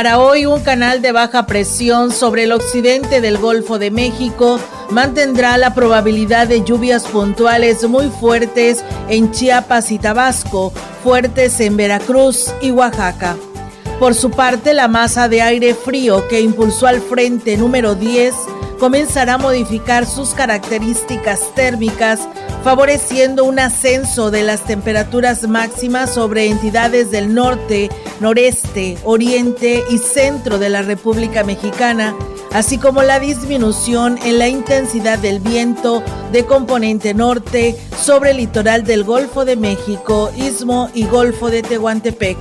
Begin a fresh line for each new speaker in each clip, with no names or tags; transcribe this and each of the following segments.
Para hoy, un canal de baja presión sobre el occidente del Golfo de México mantendrá la probabilidad de lluvias puntuales muy fuertes en Chiapas y Tabasco, fuertes en Veracruz y Oaxaca. Por su parte, la masa de aire frío que impulsó al frente número 10 comenzará a modificar sus características térmicas, favoreciendo un ascenso de las temperaturas máximas sobre entidades del norte, noreste, oriente y centro de la República Mexicana, así como la disminución en la intensidad del viento de componente norte sobre el litoral del Golfo de México, Istmo y Golfo de Tehuantepec.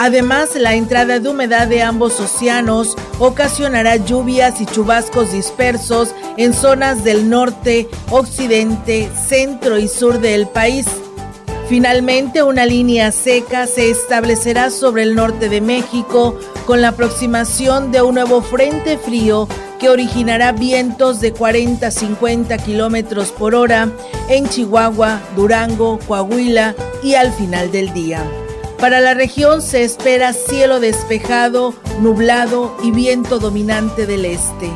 Además, la entrada de humedad de ambos océanos ocasionará lluvias y chubascos dispersos en zonas del norte, occidente, centro y sur del país. Finalmente, una línea seca se establecerá sobre el norte de México con la aproximación de un nuevo frente frío que originará vientos de 40 a 50 kilómetros por hora en Chihuahua, Durango, Coahuila y al final del día. Para la región se espera cielo despejado, nublado y viento dominante del este.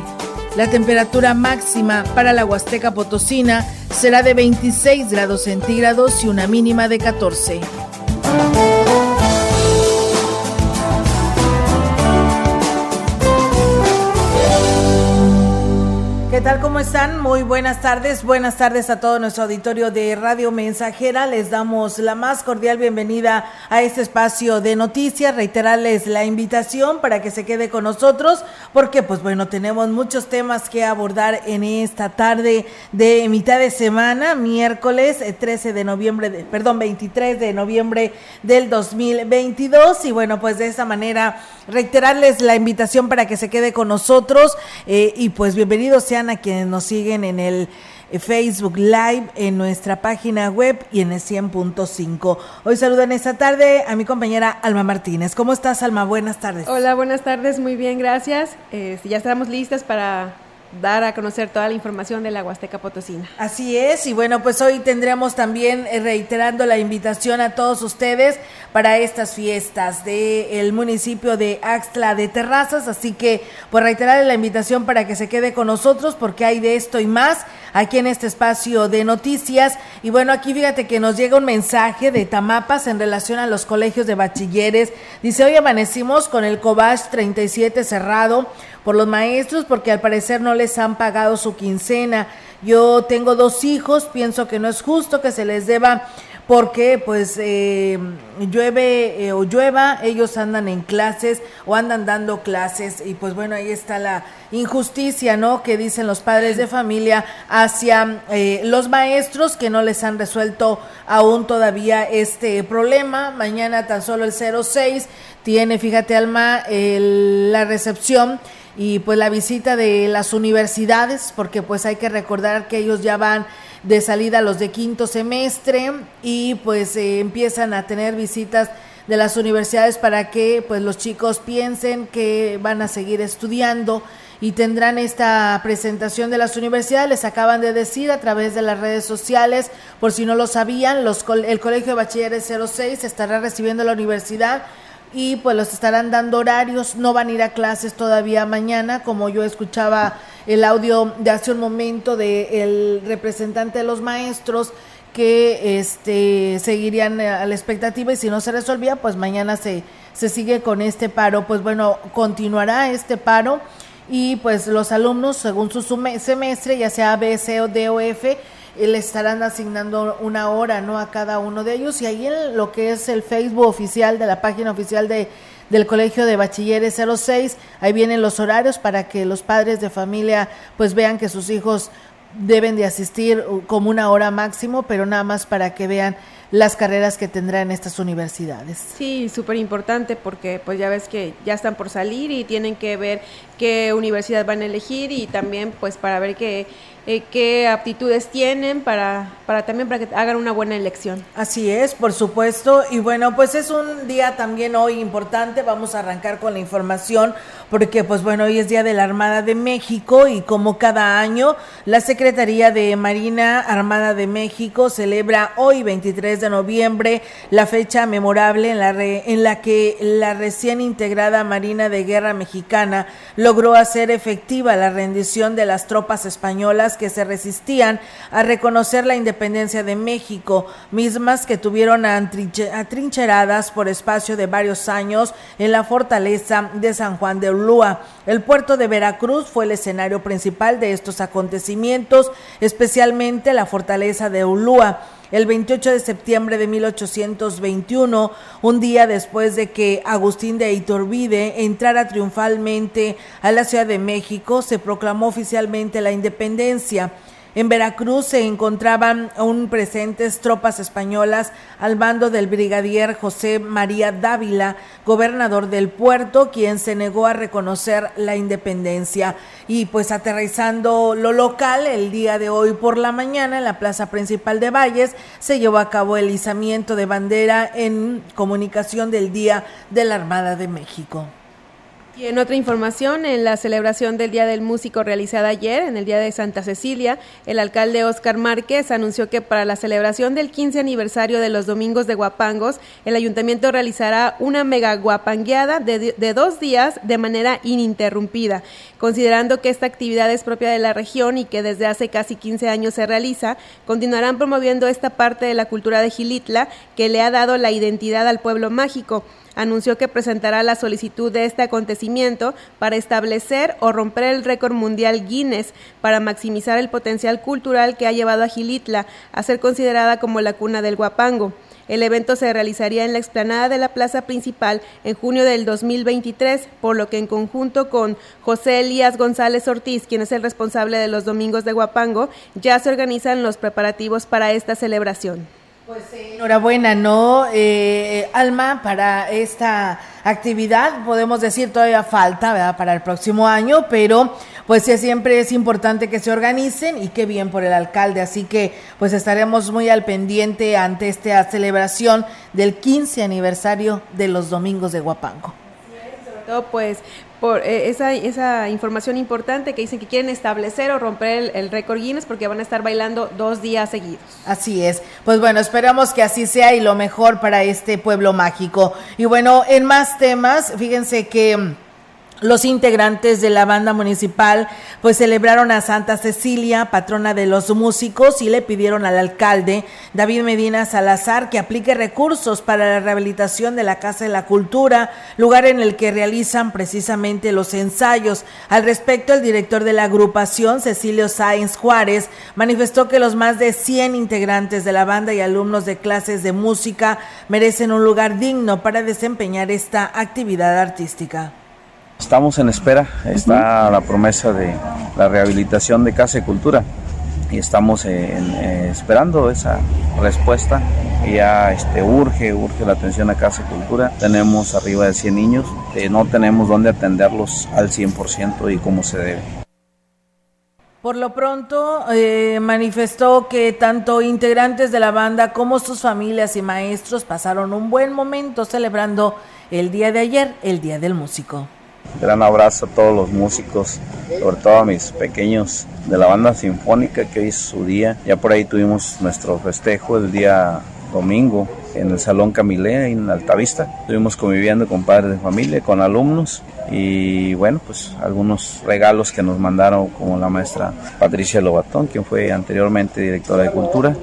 La temperatura máxima para la Huasteca Potosina será de 26 grados centígrados y una mínima de 14. Tal? ¿Cómo están? Muy buenas tardes. Buenas tardes a todo nuestro auditorio de Radio Mensajera. Les damos la más cordial bienvenida a este espacio de noticias. Reiterarles la invitación para que se quede con nosotros porque pues bueno, tenemos muchos temas que abordar en esta tarde de mitad de semana, miércoles 13 eh, de noviembre, perdón, 23 de noviembre del 2022 y bueno, pues de esta manera reiterarles la invitación para que se quede con nosotros eh, y pues bienvenidos sean a quienes nos siguen en el eh, Facebook Live, en nuestra página web y en el 100.5. Hoy saludan esta tarde a mi compañera Alma Martínez. ¿Cómo estás, Alma? Buenas tardes.
Hola, buenas tardes, muy bien, gracias. Eh, ya estamos listas para dar a conocer toda la información de la Huasteca Potosina.
Así es, y bueno, pues hoy tendremos también eh, reiterando la invitación a todos ustedes para estas fiestas del municipio de Axtla de Terrazas, así que pues reiterar la invitación para que se quede con nosotros porque hay de esto y más aquí en este espacio de noticias. Y bueno, aquí fíjate que nos llega un mensaje de Tamapas en relación a los colegios de bachilleres. Dice, hoy amanecimos con el Cobach 37 cerrado por los maestros porque al parecer no les han pagado su quincena. Yo tengo dos hijos, pienso que no es justo que se les deba porque pues eh, llueve eh, o llueva, ellos andan en clases o andan dando clases y pues bueno, ahí está la injusticia, ¿no? Que dicen los padres de familia hacia eh, los maestros que no les han resuelto aún todavía este problema. Mañana tan solo el 06 tiene, fíjate Alma, la recepción y pues la visita de las universidades, porque pues hay que recordar que ellos ya van de salida los de quinto semestre y pues eh, empiezan a tener visitas de las universidades para que pues los chicos piensen que van a seguir estudiando y tendrán esta presentación de las universidades. Les acaban de decir a través de las redes sociales, por si no lo sabían, los, el Colegio de Bachilleres 06 estará recibiendo la universidad y pues los estarán dando horarios, no van a ir a clases todavía mañana, como yo escuchaba el audio de hace un momento del representante de los maestros que este seguirían a la expectativa y si no se resolvía, pues mañana se, se sigue con este paro. Pues bueno, continuará este paro y pues los alumnos, según su semestre, ya sea B, C o D o eh, le estarán asignando una hora no a cada uno de ellos y ahí en lo que es el Facebook oficial de la página oficial de del Colegio de Bachilleres 06. Ahí vienen los horarios para que los padres de familia pues vean que sus hijos deben de asistir como una hora máximo, pero nada más para que vean las carreras que tendrán estas universidades.
Sí, súper importante porque pues ya ves que ya están por salir y tienen que ver qué universidad van a elegir y también pues para ver qué eh, qué aptitudes tienen para, para también para que hagan una buena elección.
Así es, por supuesto. Y bueno, pues es un día también hoy importante. Vamos a arrancar con la información porque pues bueno, hoy es Día de la Armada de México y como cada año, la Secretaría de Marina Armada de México celebra hoy 23 de noviembre la fecha memorable en la, en la que la recién integrada Marina de Guerra Mexicana logró hacer efectiva la rendición de las tropas españolas que se resistían a reconocer la independencia de México, mismas que tuvieron atrincheradas por espacio de varios años en la fortaleza de San Juan de Ulúa. El puerto de Veracruz fue el escenario principal de estos acontecimientos, especialmente la fortaleza de Ulúa el 28 de septiembre de 1821, un día después de que Agustín de Iturbide entrara triunfalmente a la Ciudad de México, se proclamó oficialmente la independencia. En Veracruz se encontraban aún presentes tropas españolas al mando del brigadier José María Dávila, gobernador del puerto, quien se negó a reconocer la independencia. Y pues aterrizando lo local, el día de hoy por la mañana en la plaza principal de Valles se llevó a cabo el izamiento de bandera en comunicación del Día de la Armada de México.
Y en otra información, en la celebración del Día del Músico realizada ayer, en el Día de Santa Cecilia, el alcalde Oscar Márquez anunció que para la celebración del 15 aniversario de los Domingos de Guapangos, el ayuntamiento realizará una mega guapangueada de, de dos días de manera ininterrumpida. Considerando que esta actividad es propia de la región y que desde hace casi 15 años se realiza, continuarán promoviendo esta parte de la cultura de Gilitla que le ha dado la identidad al pueblo mágico anunció que presentará la solicitud de este acontecimiento para establecer o romper el récord mundial Guinness para maximizar el potencial cultural que ha llevado a Gilitla a ser considerada como la cuna del guapango. El evento se realizaría en la explanada de la plaza principal en junio del 2023, por lo que en conjunto con José Elías González Ortiz, quien es el responsable de los Domingos de Guapango, ya se organizan los preparativos para esta celebración.
Pues enhorabuena, ¿no? Eh, Alma, para esta actividad, podemos decir todavía falta, ¿verdad? Para el próximo año, pero pues siempre es importante que se organicen y qué bien por el alcalde, así que pues estaremos muy al pendiente ante esta celebración del 15 aniversario de los Domingos de Guapango.
Sobre todo pues por eh, esa, esa información importante que dicen que quieren establecer o romper el, récord Guinness porque van a estar bailando dos días seguidos.
Así es. Pues bueno, esperamos que así sea y lo mejor para este pueblo mágico. Y bueno, en más temas, fíjense que los integrantes de la banda municipal pues celebraron a Santa Cecilia, patrona de los músicos, y le pidieron al alcalde David Medina Salazar que aplique recursos para la rehabilitación de la Casa de la Cultura, lugar en el que realizan precisamente los ensayos. Al respecto, el director de la agrupación, Cecilio Sáenz Juárez, manifestó que los más de 100 integrantes de la banda y alumnos de clases de música merecen un lugar digno para desempeñar esta actividad artística.
Estamos en espera, está la promesa de la rehabilitación de Casa de Cultura y estamos eh, esperando esa respuesta. Ya este, urge, urge la atención a Casa de Cultura. Tenemos arriba de 100 niños, eh, no tenemos dónde atenderlos al 100% y como se debe.
Por lo pronto, eh, manifestó que tanto integrantes de la banda como sus familias y maestros pasaron un buen momento celebrando el día de ayer, el Día del Músico.
Gran abrazo a todos los músicos, sobre todo a mis pequeños de la banda sinfónica que hoy es su día. Ya por ahí tuvimos nuestro festejo el día domingo en el Salón Camilea en Altavista. Estuvimos conviviendo con padres de familia, con alumnos y bueno, pues algunos regalos que nos mandaron como la maestra Patricia Lobatón, quien fue anteriormente directora de Cultura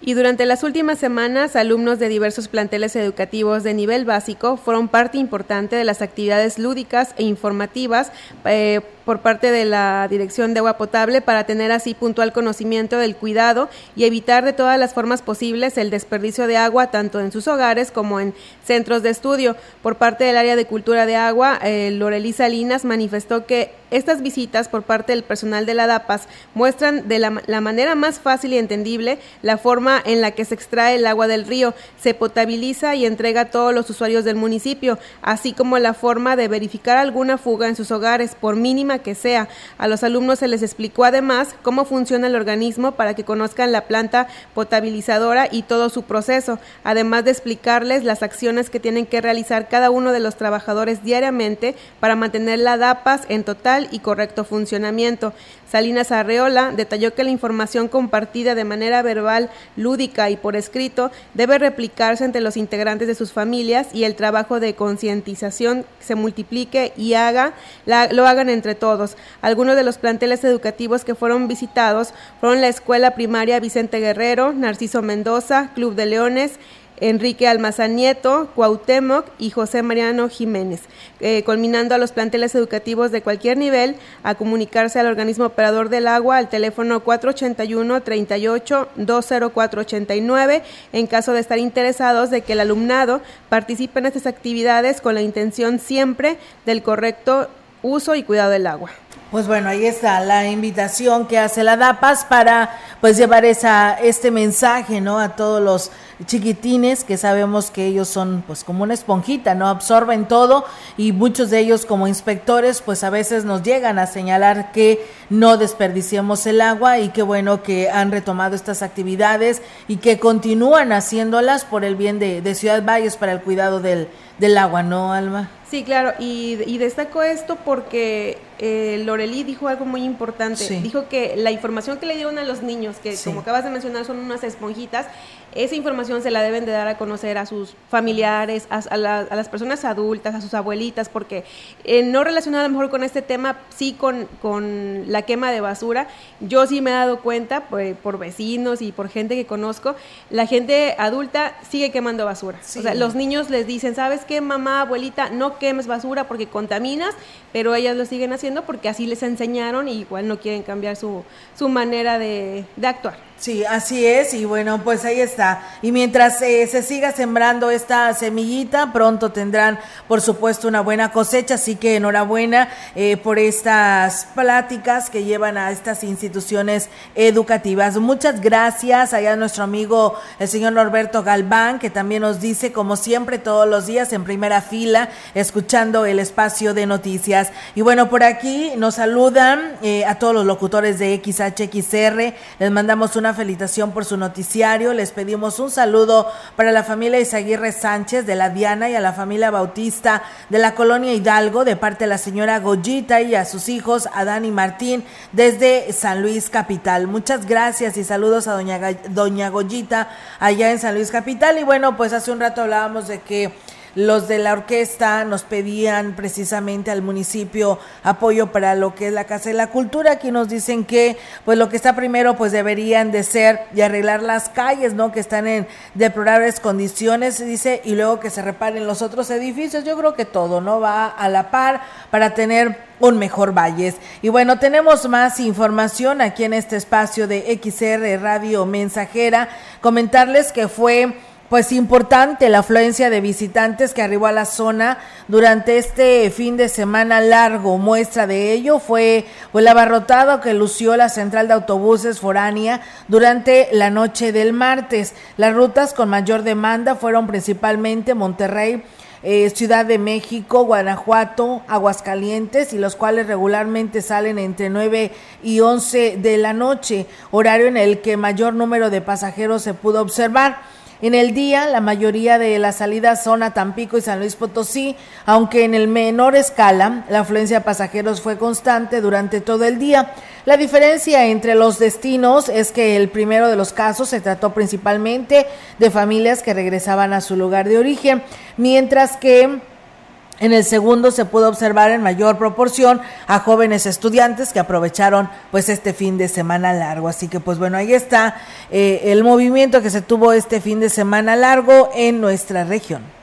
Y durante las últimas semanas, alumnos de diversos planteles educativos de nivel básico fueron parte importante de las actividades lúdicas e informativas eh, por parte de la Dirección de Agua Potable para tener así puntual conocimiento del cuidado y evitar de todas las formas posibles el desperdicio de agua tanto en sus hogares como en centros de estudio. Por parte del área de cultura de agua, eh, Lorelisa Salinas manifestó que estas visitas por parte del personal de la DAPAS muestran de la, la, manera más fácil y entendible la forma en la que se extrae el agua del río, se potabiliza y entrega a todos los usuarios del municipio, así como la forma de verificar alguna fuga en sus hogares, por mínima que sea. A los alumnos se les explicó además cómo funciona el organismo para que conozcan la planta potabilizadora y todo su proceso, además de explicarles las acciones que tienen que realizar cada uno de los trabajadores diariamente para mantener la DAPAS en total y correcto funcionamiento. Salinas Arreola detalló que la información compartida de manera verbal, lúdica y por escrito debe replicarse entre los integrantes de sus familias y el trabajo de concientización se multiplique y haga, lo hagan entre todos. Algunos de los planteles educativos que fueron visitados fueron la Escuela Primaria Vicente Guerrero, Narciso Mendoza, Club de Leones, Enrique Almazán Nieto, Cuauhtémoc y José Mariano Jiménez, eh, culminando a los planteles educativos de cualquier nivel a comunicarse al organismo operador del agua al teléfono 481 38 20489 en caso de estar interesados de que el alumnado participe en estas actividades con la intención siempre del correcto uso y cuidado del agua.
Pues bueno, ahí está la invitación que hace la DAPAS para pues llevar esa este mensaje, ¿no? a todos los chiquitines que sabemos que ellos son pues como una esponjita, no absorben todo y muchos de ellos como inspectores pues a veces nos llegan a señalar que no desperdiciemos el agua y qué bueno que han retomado estas actividades y que continúan haciéndolas por el bien de, de Ciudad Valles para el cuidado del, del agua, ¿no, Alma?
Sí, claro, y, y destaco esto porque eh, Lorelí dijo algo muy importante. Dijo que la información que le dieron a los niños, que como acabas de mencionar son unas esponjitas, esa información se la deben de dar a conocer a sus familiares, a, las personas adultas, a sus abuelitas, porque eh, no relacionado a lo mejor con este tema, sí con, con la quema de basura, yo sí me he dado cuenta pues, por vecinos y por gente que conozco, la gente adulta sigue quemando basura. O sea, los niños les dicen, ¿sabes qué, mamá, abuelita? No quemes basura porque contaminas, pero ellas lo siguen haciendo porque así les enseñaron y igual no quieren cambiar su, su manera de, de actuar.
Sí, así es, y bueno, pues ahí está. Y mientras eh, se siga sembrando esta semillita, pronto tendrán, por supuesto, una buena cosecha, así que enhorabuena eh, por estas pláticas que llevan a estas instituciones educativas. Muchas gracias allá a nuestro amigo el señor Norberto Galván, que también nos dice, como siempre, todos los días en primera fila, escuchando el espacio de noticias. Y bueno, por aquí nos saludan eh, a todos los locutores de XHXR, les mandamos una felicitación por su noticiario. Les pedimos un saludo para la familia Isaguirre Sánchez de la Diana y a la familia Bautista de la colonia Hidalgo de parte de la señora Goyita y a sus hijos Adán y Martín desde San Luis Capital. Muchas gracias y saludos a doña, doña Goyita allá en San Luis Capital. Y bueno, pues hace un rato hablábamos de que los de la orquesta nos pedían precisamente al municipio apoyo para lo que es la Casa de la Cultura. Aquí nos dicen que pues lo que está primero pues deberían de ser y arreglar las calles, ¿no? Que están en deplorables condiciones, dice, y luego que se reparen los otros edificios. Yo creo que todo, ¿no? Va a la par para tener un mejor Valles. Y bueno, tenemos más información aquí en este espacio de XR Radio Mensajera. Comentarles que fue pues importante la afluencia de visitantes que arribó a la zona durante este fin de semana largo. Muestra de ello fue el abarrotado que lució la central de autobuses foránea durante la noche del martes. Las rutas con mayor demanda fueron principalmente Monterrey, eh, Ciudad de México, Guanajuato, Aguascalientes y los cuales regularmente salen entre 9 y 11 de la noche, horario en el que mayor número de pasajeros se pudo observar. En el día, la mayoría de las salidas son a Tampico y San Luis Potosí, aunque en el menor escala, la afluencia de pasajeros fue constante durante todo el día. La diferencia entre los destinos es que el primero de los casos se trató principalmente de familias que regresaban a su lugar de origen, mientras que En el segundo se pudo observar en mayor proporción a jóvenes estudiantes que aprovecharon pues este fin de semana largo. Así que pues bueno, ahí está eh, el movimiento que se tuvo este fin de semana largo en nuestra región.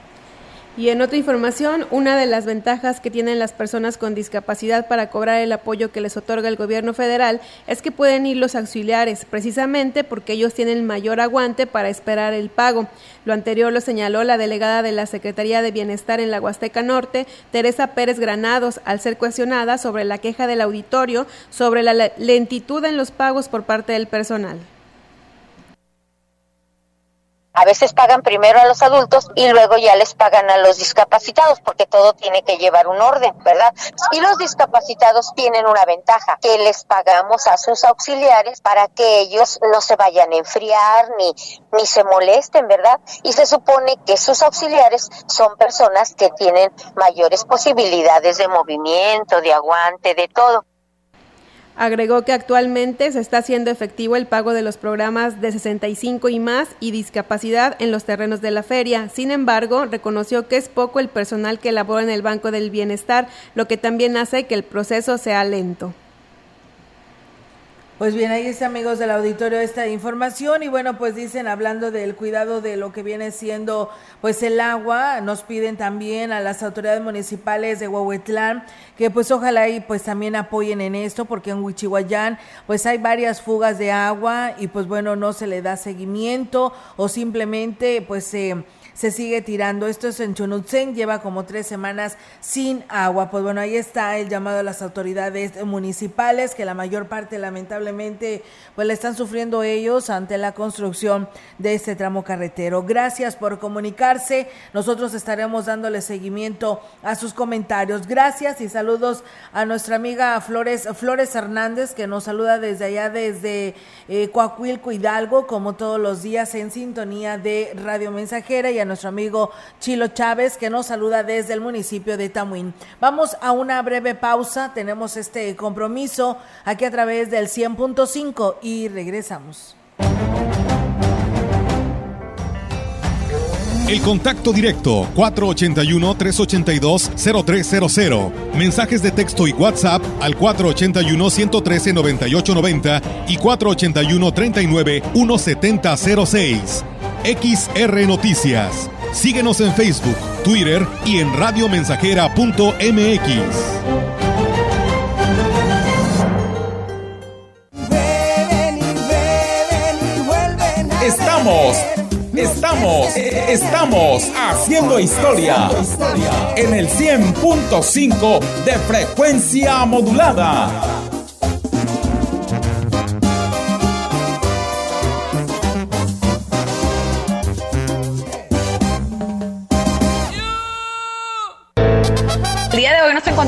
Y en otra información, una de las ventajas que tienen las personas con discapacidad para cobrar el apoyo que les otorga el gobierno federal es que pueden ir los auxiliares, precisamente porque ellos tienen mayor aguante para esperar el pago. Lo anterior lo señaló la delegada de la Secretaría de Bienestar en la Huasteca Norte, Teresa Pérez Granados, al ser cuestionada sobre la queja del auditorio sobre la lentitud en los pagos por parte del personal.
A veces pagan primero a los adultos y luego ya les pagan a los discapacitados porque todo tiene que llevar un orden, ¿verdad? Y los discapacitados tienen una ventaja, que les pagamos a sus auxiliares para que ellos no se vayan a enfriar ni, ni se molesten, ¿verdad? Y se supone que sus auxiliares son personas que tienen mayores posibilidades de movimiento, de aguante, de todo.
Agregó que actualmente se está haciendo efectivo el pago de los programas de 65 y más y discapacidad en los terrenos de la feria. Sin embargo, reconoció que es poco el personal que labora en el Banco del Bienestar, lo que también hace que el proceso sea lento.
Pues bien, ahí está amigos del auditorio esta información. Y bueno, pues dicen hablando del cuidado de lo que viene siendo pues el agua, nos piden también a las autoridades municipales de Huehuetlán que pues ojalá y pues también apoyen en esto porque en Huichihuayán pues hay varias fugas de agua y pues bueno, no se le da seguimiento o simplemente pues se... Eh, se sigue tirando. Esto es en Chunutzen, lleva como tres semanas sin agua. Pues bueno, ahí está el llamado a las autoridades municipales, que la mayor parte lamentablemente pues la están sufriendo ellos ante la construcción de este tramo carretero. Gracias por comunicarse. Nosotros estaremos dándole seguimiento a sus comentarios. Gracias y saludos a nuestra amiga Flores, Flores Hernández, que nos saluda desde allá, desde eh, Coahuilco Hidalgo, como todos los días en sintonía de Radio Mensajera y nuestro amigo Chilo Chávez, que nos saluda desde el municipio de Tamuín. Vamos a una breve pausa, tenemos este compromiso aquí a través del 100.5 y regresamos.
El contacto directo 481-382-0300. Mensajes de texto y WhatsApp al 481-113-9890 y 481-39-1706. XR Noticias. Síguenos en Facebook, Twitter y en radiomensajera.mx.
Estamos, estamos, estamos haciendo historia en el 100.5 de frecuencia modulada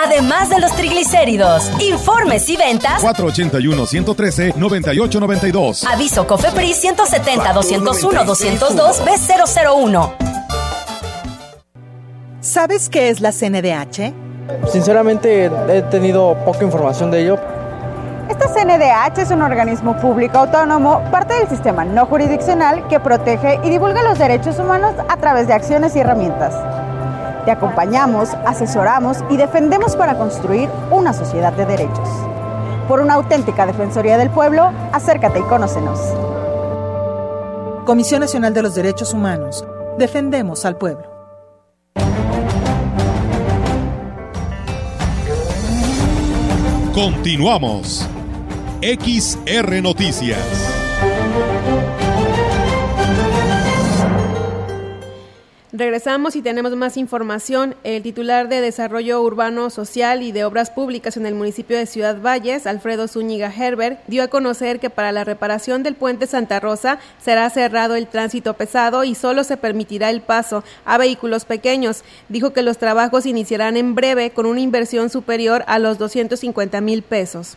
además de los triglicéridos. Informes y ventas
481-113-9892.
Aviso COFEPRIS 170-201-202 B001.
¿Sabes qué es la CNDH?
Sinceramente he tenido poca información de ello.
Esta CNDH es un organismo público autónomo, parte del sistema no jurisdiccional que protege y divulga los derechos humanos a través de acciones y herramientas. Te acompañamos, asesoramos y defendemos para construir una sociedad de derechos. Por una auténtica Defensoría del Pueblo, acércate y conócenos.
Comisión Nacional de los Derechos Humanos. Defendemos al pueblo.
Continuamos. XR Noticias.
Regresamos y tenemos más información. El titular de Desarrollo Urbano Social y de Obras Públicas en el municipio de Ciudad Valles, Alfredo Zúñiga Herbert, dio a conocer que para la reparación del puente Santa Rosa será cerrado el tránsito pesado y solo se permitirá el paso a vehículos pequeños. Dijo que los trabajos iniciarán en breve con una inversión superior a los 250 mil pesos.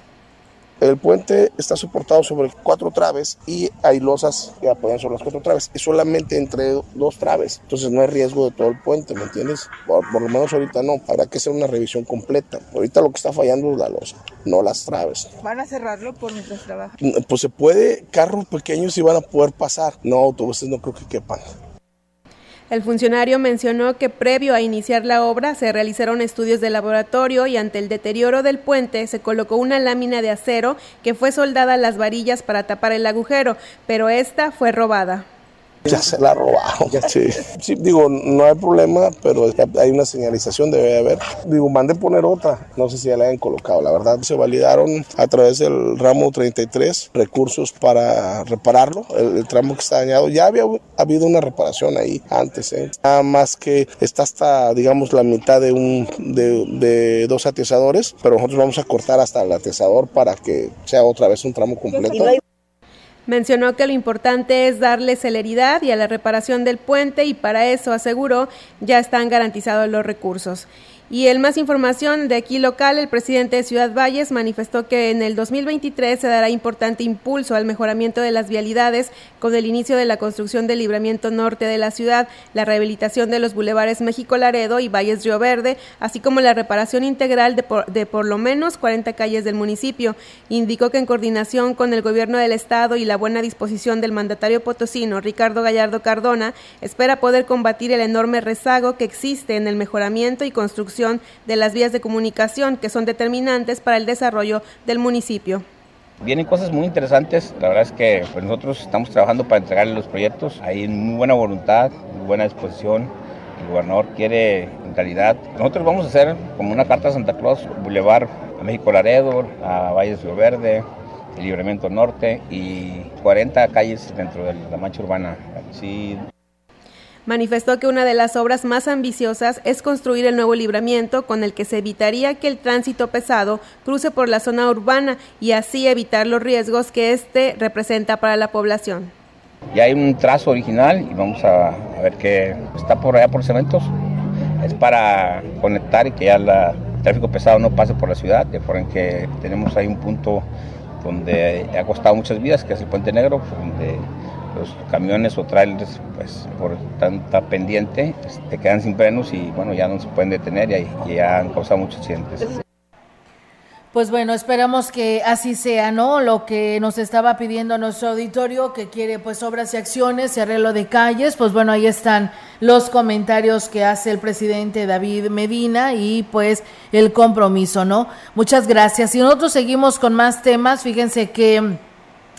El puente está soportado sobre cuatro traves y hay losas que apoyan sobre las cuatro traves y solamente entre dos traves. Entonces no hay riesgo de todo el puente, ¿me entiendes? Por, lo menos ahorita no. Habrá que hacer una revisión completa. Ahorita lo que está fallando es la losa, no las traves.
¿Van a cerrarlo por mientras trabajan?
Pues se puede, carros pequeños sí van a poder pasar. No, autobuses no creo que quepan.
El funcionario mencionó que previo a iniciar la obra se realizaron estudios de laboratorio y ante el deterioro del puente se colocó una lámina de acero que fue soldada a las varillas para tapar el agujero, pero esta fue robada.
Ya se la robaron. Sí. sí, digo, no hay problema, pero hay una señalización, debe haber. Digo, mande poner otra. No sé si ya la hayan colocado. La verdad, se validaron a través del ramo 33 recursos para repararlo, el, tramo que está dañado. Ya había habido una reparación ahí antes, ¿eh? Nada más que está hasta, digamos, la mitad de, un, de, de dos atizadores, pero nosotros vamos a cortar hasta el atizador para que sea otra vez un tramo completo.
Mencionó que lo importante es darle celeridad y a la reparación del puente y para eso, aseguró, ya están garantizados los recursos. Y el más información de aquí local, el presidente de Ciudad Valles manifestó que en el 2023 se dará importante impulso al mejoramiento de las vialidades con el inicio de la construcción del libramiento norte de la ciudad, la rehabilitación de los bulevares México Laredo y Valles Río Verde, así como la reparación integral de por, de por lo menos 40 calles del municipio. Indicó que en coordinación con el gobierno del estado y la buena disposición del mandatario potosino Ricardo Gallardo Cardona, espera poder combatir el enorme rezago que existe en el mejoramiento y construcción de las vías de comunicación que son determinantes para el desarrollo del municipio.
Vienen cosas muy interesantes, la verdad es que pues, nosotros estamos trabajando para entregarle los proyectos, hay muy buena voluntad, muy buena disposición, el gobernador quiere en realidad, nosotros vamos a hacer como una carta a Santa Claus, Boulevard a México Laredo, a Valles Río Verde, el Libramiento Norte y 40 calles dentro de la mancha urbana. Sí,
Manifestó que una de las obras más ambiciosas es construir el nuevo libramiento con el que se evitaría que el tránsito pesado cruce por la zona urbana y así evitar los riesgos que este representa para la población.
Ya hay un trazo original y vamos a, ver qué está por allá por cementos. Es para conectar y que ya el tráfico pesado no pase por la ciudad, de forma que tenemos ahí un punto donde ha costado muchas vidas, que es el Puente Negro, donde los camiones o trailers, pues por tanta pendiente, te este, quedan sin frenos y bueno, ya no se pueden detener y, y ya han causado muchos accidentes.
Pues bueno, esperamos que así sea, ¿no? Lo que nos estaba pidiendo nuestro auditorio, que quiere pues obras y acciones y arreglo de calles, pues bueno, ahí están los comentarios que hace el presidente David Medina y pues el compromiso, ¿no? Muchas gracias. Y nosotros seguimos con más temas, fíjense que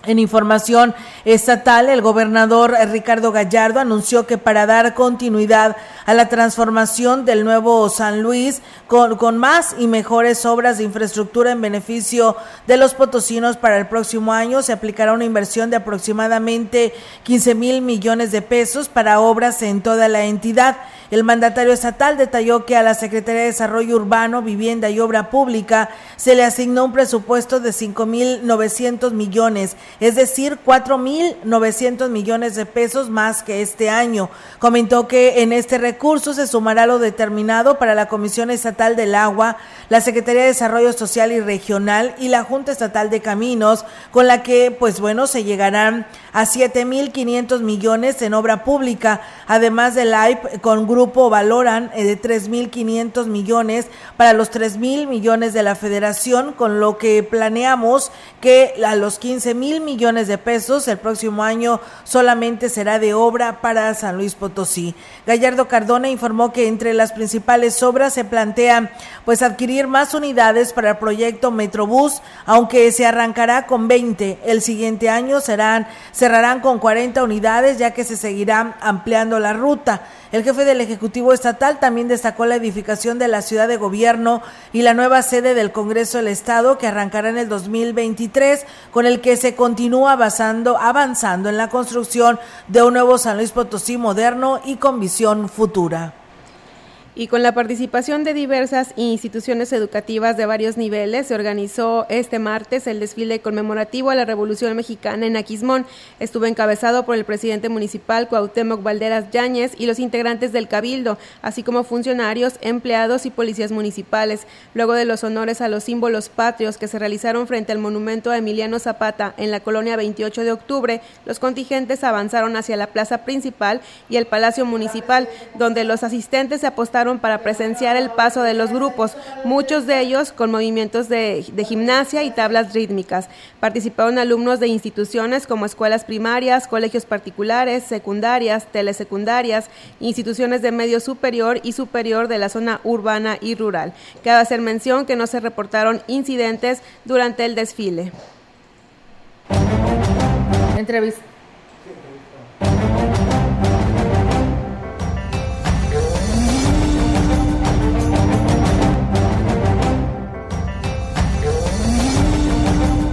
en información estatal, el gobernador Ricardo Gallardo anunció que para dar continuidad a la transformación del nuevo San Luis con, más y mejores obras de infraestructura en beneficio de los potosinos para el próximo año, se aplicará una inversión de aproximadamente 15 mil millones de pesos para obras en toda la entidad. El mandatario estatal detalló que a la Secretaría de Desarrollo Urbano, Vivienda y Obra Pública se le asignó un presupuesto de 5.900 millones, es decir, 4.900 millones de pesos más que este año. Comentó que en este recurso se sumará lo determinado para la Comisión Estatal del Agua, la Secretaría de Desarrollo Social y Regional y la Junta Estatal de Caminos, con la que, pues bueno, se llegarán a 7.500 millones en obra pública, además del AIP con grupo valoran eh, de 3.500 millones para los 3.000 millones de la federación, con lo que planeamos que a los 15.000 millones de pesos el próximo año solamente será de obra para San Luis Potosí. Gallardo Cardona informó que entre las principales obras se plantea pues adquirir más unidades para el proyecto Metrobús, aunque se arrancará con 20. El siguiente año serán cerrarán con 40 unidades ya que se seguirá ampliando la ruta. El jefe del Ejecutivo Estatal también destacó la edificación de la ciudad de gobierno y la nueva sede del Congreso del Estado que arrancará en el 2023, con el que se continúa avanzando, avanzando en la construcción de un nuevo San Luis Potosí moderno y con visión futura
y con la participación de diversas instituciones educativas de varios niveles se organizó este martes el desfile conmemorativo a la Revolución Mexicana en Aquismón. Estuvo encabezado por el presidente municipal Cuauhtémoc Valderas Yáñez y los integrantes del Cabildo, así como funcionarios, empleados y policías municipales. Luego de los honores a los símbolos patrios que se realizaron frente al monumento a Emiliano Zapata en la colonia 28 de octubre, los contingentes avanzaron hacia la plaza principal y el Palacio Municipal, donde los asistentes se apostaron para presenciar el paso de los grupos, muchos de ellos con movimientos de, de gimnasia y tablas rítmicas. Participaron alumnos de instituciones como escuelas primarias, colegios particulares, secundarias, telesecundarias, instituciones de medio superior y superior de la zona urbana y rural. Cabe hacer mención que no se reportaron incidentes durante el desfile.
Entrevista.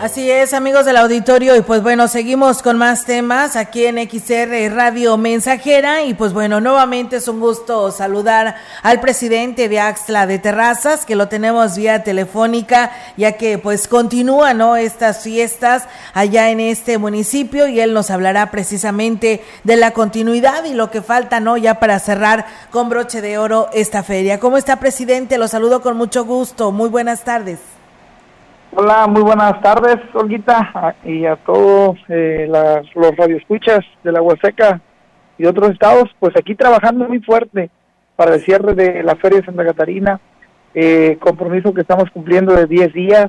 Así es, amigos del auditorio, y pues bueno, seguimos con más temas aquí en XR Radio Mensajera, y pues bueno, nuevamente es un gusto saludar al presidente de Axla de Terrazas, que lo tenemos vía telefónica, ya que pues continúan, ¿no? Estas fiestas allá en este municipio, y él nos hablará precisamente de la continuidad y lo que falta, ¿no? Ya para cerrar con broche de oro esta feria. ¿Cómo está, presidente? Lo saludo con mucho gusto. Muy buenas tardes.
Hola, muy buenas tardes, Olguita, y a todos eh, los radioescuchas de la Huaseca y otros estados, pues aquí trabajando muy fuerte para el cierre de la Feria de Santa Catarina, eh, compromiso que estamos cumpliendo de 10 días.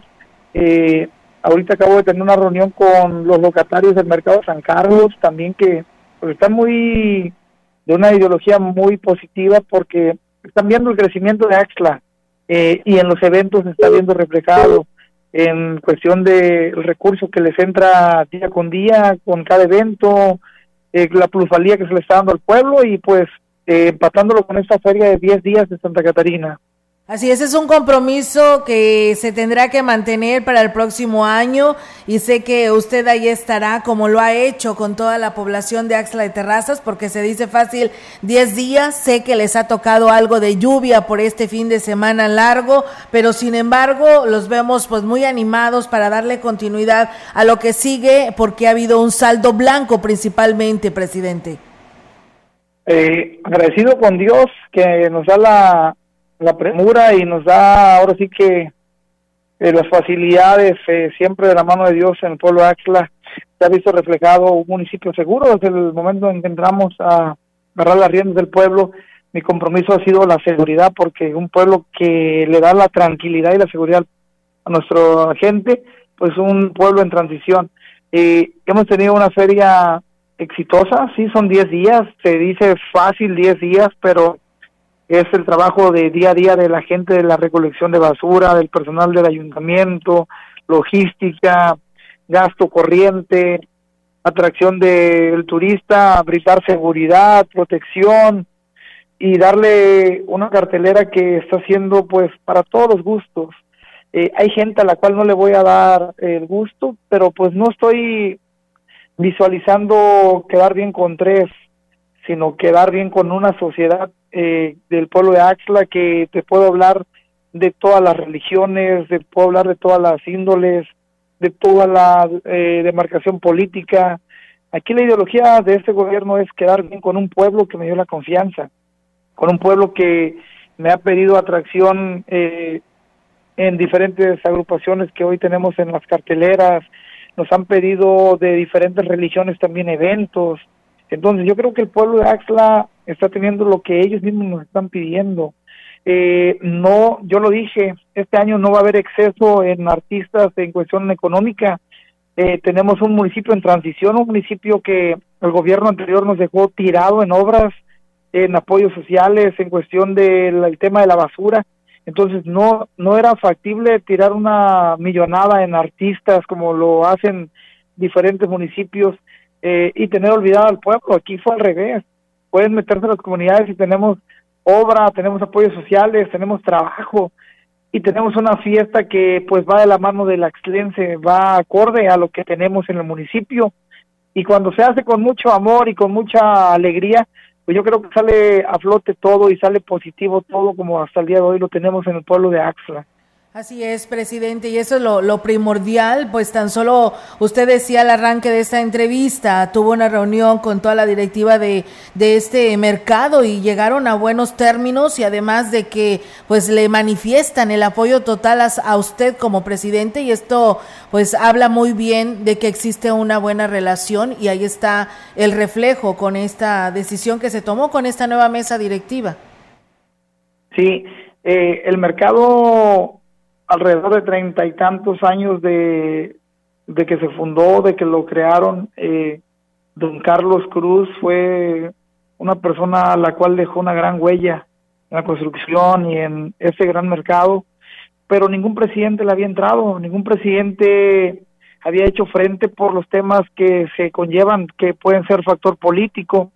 Eh, ahorita acabo de tener una reunión con los locatarios del Mercado San Carlos, también que pues, están muy, de una ideología muy positiva porque están viendo el crecimiento de Axla eh, y en los eventos se está viendo reflejado en cuestión del recurso que les entra día con día, con cada evento, eh, la plusvalía que se le está dando al pueblo y pues eh, empatándolo con esta feria de 10 días de Santa Catarina.
Así es, es un compromiso que se tendrá que mantener para el próximo año y sé que usted ahí estará como lo ha hecho con toda la población de Axla de Terrazas porque se dice fácil 10 días, sé que les ha tocado algo de lluvia por este fin de semana largo, pero sin embargo los vemos pues muy animados para darle continuidad a lo que sigue porque ha habido un saldo blanco principalmente, presidente.
Eh, agradecido con Dios que nos da la la premura y nos da ahora sí que eh, las facilidades eh, siempre de la mano de Dios en el pueblo de Axla. Se ha visto reflejado un municipio seguro desde el momento en que entramos a agarrar las riendas del pueblo. Mi compromiso ha sido la seguridad porque un pueblo que le da la tranquilidad y la seguridad a nuestra gente pues un pueblo en transición. Eh, hemos tenido una feria exitosa sí son 10 días se dice fácil 10 días pero es el trabajo de día a día de la gente de la recolección de basura, del personal del ayuntamiento, logística, gasto corriente, atracción del turista, brindar seguridad, protección y darle una cartelera que está haciendo pues para todos los gustos. Eh, hay gente a la cual no le voy a dar el gusto, pero pues no estoy visualizando quedar bien con tres, sino quedar bien con una sociedad eh, del pueblo de Axla que te puedo hablar de todas las religiones, te puedo hablar de todas las índoles, de toda la eh, demarcación política. Aquí la ideología de este gobierno es quedar bien con un pueblo que me dio la confianza, con un pueblo que me ha pedido atracción eh, en diferentes agrupaciones que hoy tenemos en las carteleras, nos han pedido de diferentes religiones también eventos. Entonces yo creo que el pueblo de Axla está teniendo lo que ellos mismos nos están pidiendo. Eh, no, yo lo dije, este año no va a haber exceso en artistas en cuestión económica. Eh, tenemos un municipio en transición, un municipio que el gobierno anterior nos dejó tirado en obras, en apoyos sociales, en cuestión del tema de la basura. Entonces no, no era factible tirar una millonada en artistas como lo hacen diferentes municipios eh, y tener olvidado al pueblo. Aquí fue al revés. Pueden meterse a las comunidades y tenemos obra, tenemos apoyos sociales, tenemos trabajo y tenemos una fiesta que pues va de la mano del axlense, va acorde a lo que tenemos en el municipio y cuando se hace con mucho amor y con mucha alegría, pues yo creo que sale a flote todo y sale positivo todo como hasta el día de hoy lo tenemos en el pueblo de Axla.
Así es, presidente, y eso es lo, primordial, pues tan solo usted decía al arranque de esta entrevista, tuvo una reunión con toda la directiva de, de este mercado y llegaron a buenos términos y además de que pues le manifiestan el apoyo total a, a usted como presidente y esto pues habla muy bien de que existe una buena relación y ahí está el reflejo con esta decisión que se tomó con esta nueva mesa directiva.
Sí, eh, el mercado alrededor de treinta y tantos años de, de que se fundó, de que lo crearon, eh, don Carlos Cruz fue una persona a la cual dejó una gran huella en la construcción y en ese gran mercado, pero ningún presidente le había entrado, ningún presidente había hecho frente por los temas que se conllevan, que pueden ser factor político.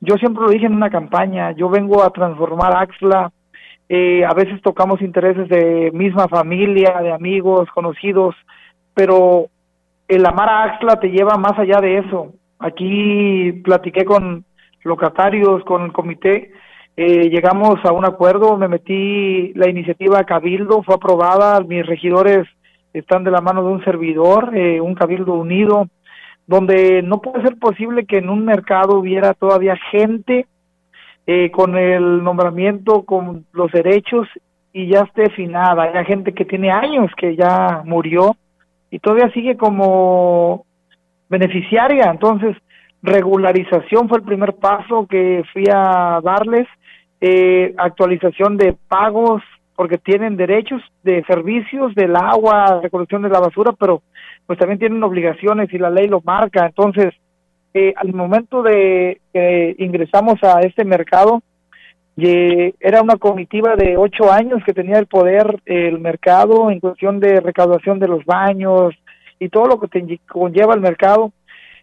Yo siempre lo dije en una campaña, yo vengo a transformar Axla, eh, a veces tocamos intereses de misma familia, de amigos, conocidos, pero el amar a Axla te lleva más allá de eso. Aquí platiqué con locatarios, con el comité, eh, llegamos a un acuerdo, me metí la iniciativa Cabildo, fue aprobada, mis regidores están de la mano de un servidor, eh, un Cabildo unido, donde no puede ser posible que en un mercado hubiera todavía gente eh, con el nombramiento, con los derechos y ya esté definada. Hay gente que tiene años que ya murió y todavía sigue como beneficiaria. Entonces, regularización fue el primer paso que fui a darles, eh, actualización de pagos, porque tienen derechos de servicios del agua, recolección de la basura, pero pues también tienen obligaciones y la ley lo marca. Entonces, eh, al momento de que ingresamos a este mercado, era una comitiva de ocho años que tenía el poder el mercado en cuestión de recaudación de los baños y todo lo que te conlleva el mercado.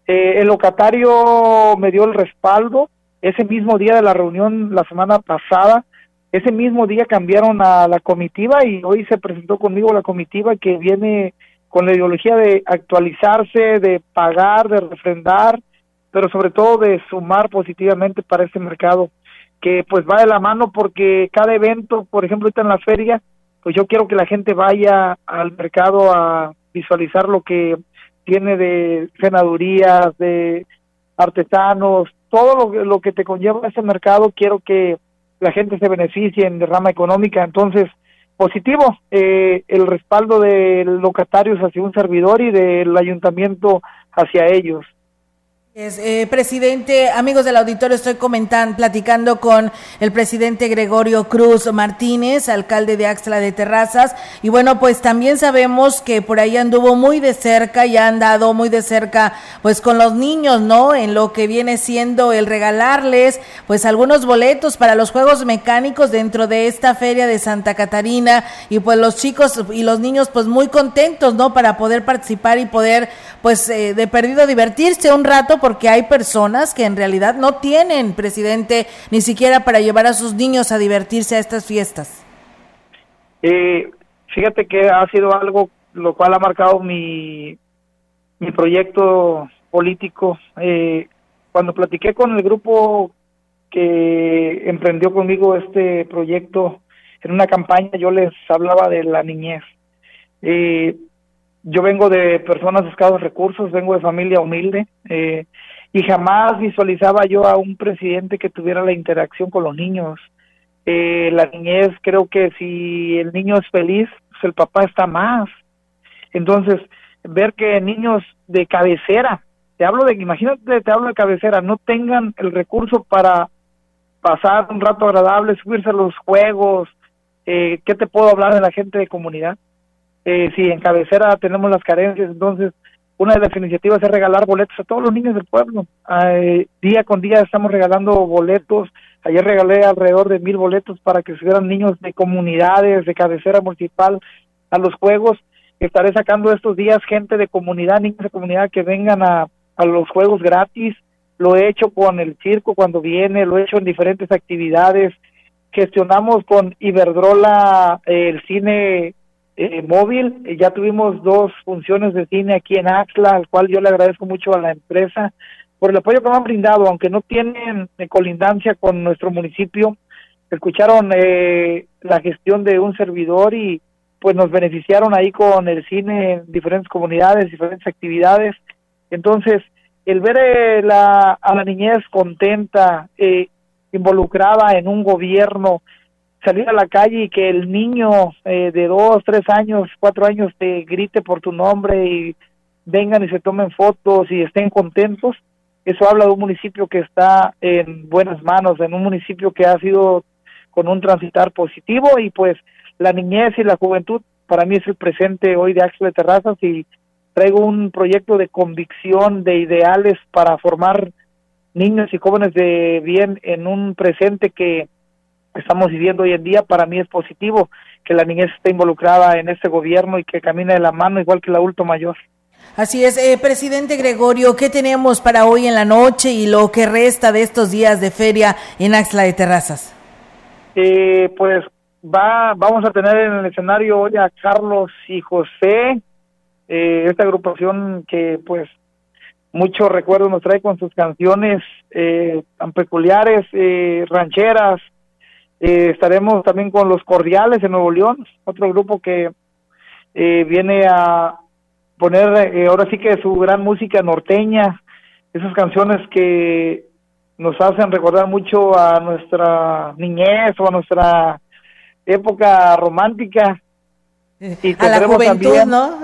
Eh, el locatario me dio el respaldo. Ese mismo día de la reunión, la semana pasada, ese mismo día cambiaron a la comitiva y hoy se presentó conmigo la comitiva que viene con la ideología de actualizarse, de pagar, de refrendar pero sobre todo de sumar positivamente para este mercado que pues va de la mano porque cada evento, por ejemplo, ahorita en la feria, pues yo quiero que la gente vaya al mercado a visualizar lo que tiene de senadurías, de artesanos, todo lo, lo que te conlleva ese mercado, quiero que la gente se beneficie en rama económica, entonces positivo eh, el respaldo de locatarios hacia un servidor y del ayuntamiento hacia ellos.
Eh, presidente, amigos del auditorio, estoy comentando, platicando con el presidente Gregorio Cruz Martínez, alcalde de Axla de Terrazas, y bueno, pues también sabemos que por ahí anduvo muy de cerca y ha andado muy de cerca, pues con los niños, ¿no? En lo que viene siendo el regalarles, pues algunos boletos para los juegos mecánicos dentro de esta feria de Santa Catarina, y pues los chicos y los niños, pues muy contentos, ¿no? Para poder participar y poder, pues eh, de perdido divertirse un rato porque hay personas que en realidad no tienen, presidente, ni siquiera para llevar a sus niños a divertirse a estas fiestas.
Eh, fíjate que ha sido algo lo cual ha marcado mi, mi proyecto político. Eh, cuando platiqué con el grupo que emprendió conmigo este proyecto en una campaña, yo les hablaba de la niñez. Eh, yo vengo de personas de escasos recursos, vengo de familia humilde eh, y jamás visualizaba yo a un presidente que tuviera la interacción con los niños. Eh, la niñez, creo que si el niño es feliz, pues el papá está más. Entonces, ver que niños de cabecera, te hablo de, imagínate, te hablo de cabecera, no tengan el recurso para pasar un rato agradable, subirse a los juegos, eh, ¿qué te puedo hablar de la gente de comunidad? Eh, si en cabecera tenemos las carencias, entonces una de las iniciativas es regalar boletos a todos los niños del pueblo. día con día estamos regalando boletos, Ayer regalé alrededor de mil boletos para que subieran niños de comunidades, de cabecera municipal a los juegos. Estaré sacando estos días gente de comunidad, niños de comunidad que vengan a, a los juegos gratis. Lo he hecho con el circo cuando viene, lo he hecho en diferentes actividades. Gestionamos con Iberdrola eh, el cine eh, móvil. Ya tuvimos dos funciones de cine aquí en Axla, al cual yo le agradezco mucho a la empresa por el apoyo que me han brindado, aunque no tienen eh, colindancia con nuestro municipio. Escucharon eh, la gestión de un servidor y pues nos beneficiaron ahí con el cine en diferentes comunidades, diferentes actividades. Entonces, el ver eh, la, a la niñez contenta, eh, involucrada en un gobierno, salir a la calle y que el niño eh, de dos, tres años, cuatro años te grite por tu nombre y vengan y se tomen fotos y estén contentos, eso habla de un municipio que está en buenas manos, en un municipio que ha sido con un transitar positivo y pues la niñez y la juventud para mí es el presente hoy de Axel de Terrazas y traigo un proyecto de convicción, de ideales para formar niños y jóvenes de bien en un presente que estamos viviendo hoy en día. Para mí es positivo que la niñez esté involucrada en este gobierno y que camine de la mano igual que el adulto mayor.
Así es, eh, presidente Gregorio, ¿qué tenemos para hoy en la noche y lo que resta de estos días de feria en Axla de Terrazas?
Eh, pues va, vamos a tener en el escenario hoy a Carlos y José, eh, esta agrupación que pues muchos recuerdos nos trae con sus canciones eh, tan peculiares, eh, rancheras. Eh, estaremos también con Los Cordiales de Nuevo León, otro grupo que eh, viene a poner eh, ahora sí que su gran música norteña, esas canciones que nos hacen recordar mucho a nuestra niñez o a nuestra época romántica.
Y a la juventud, también, ¿no?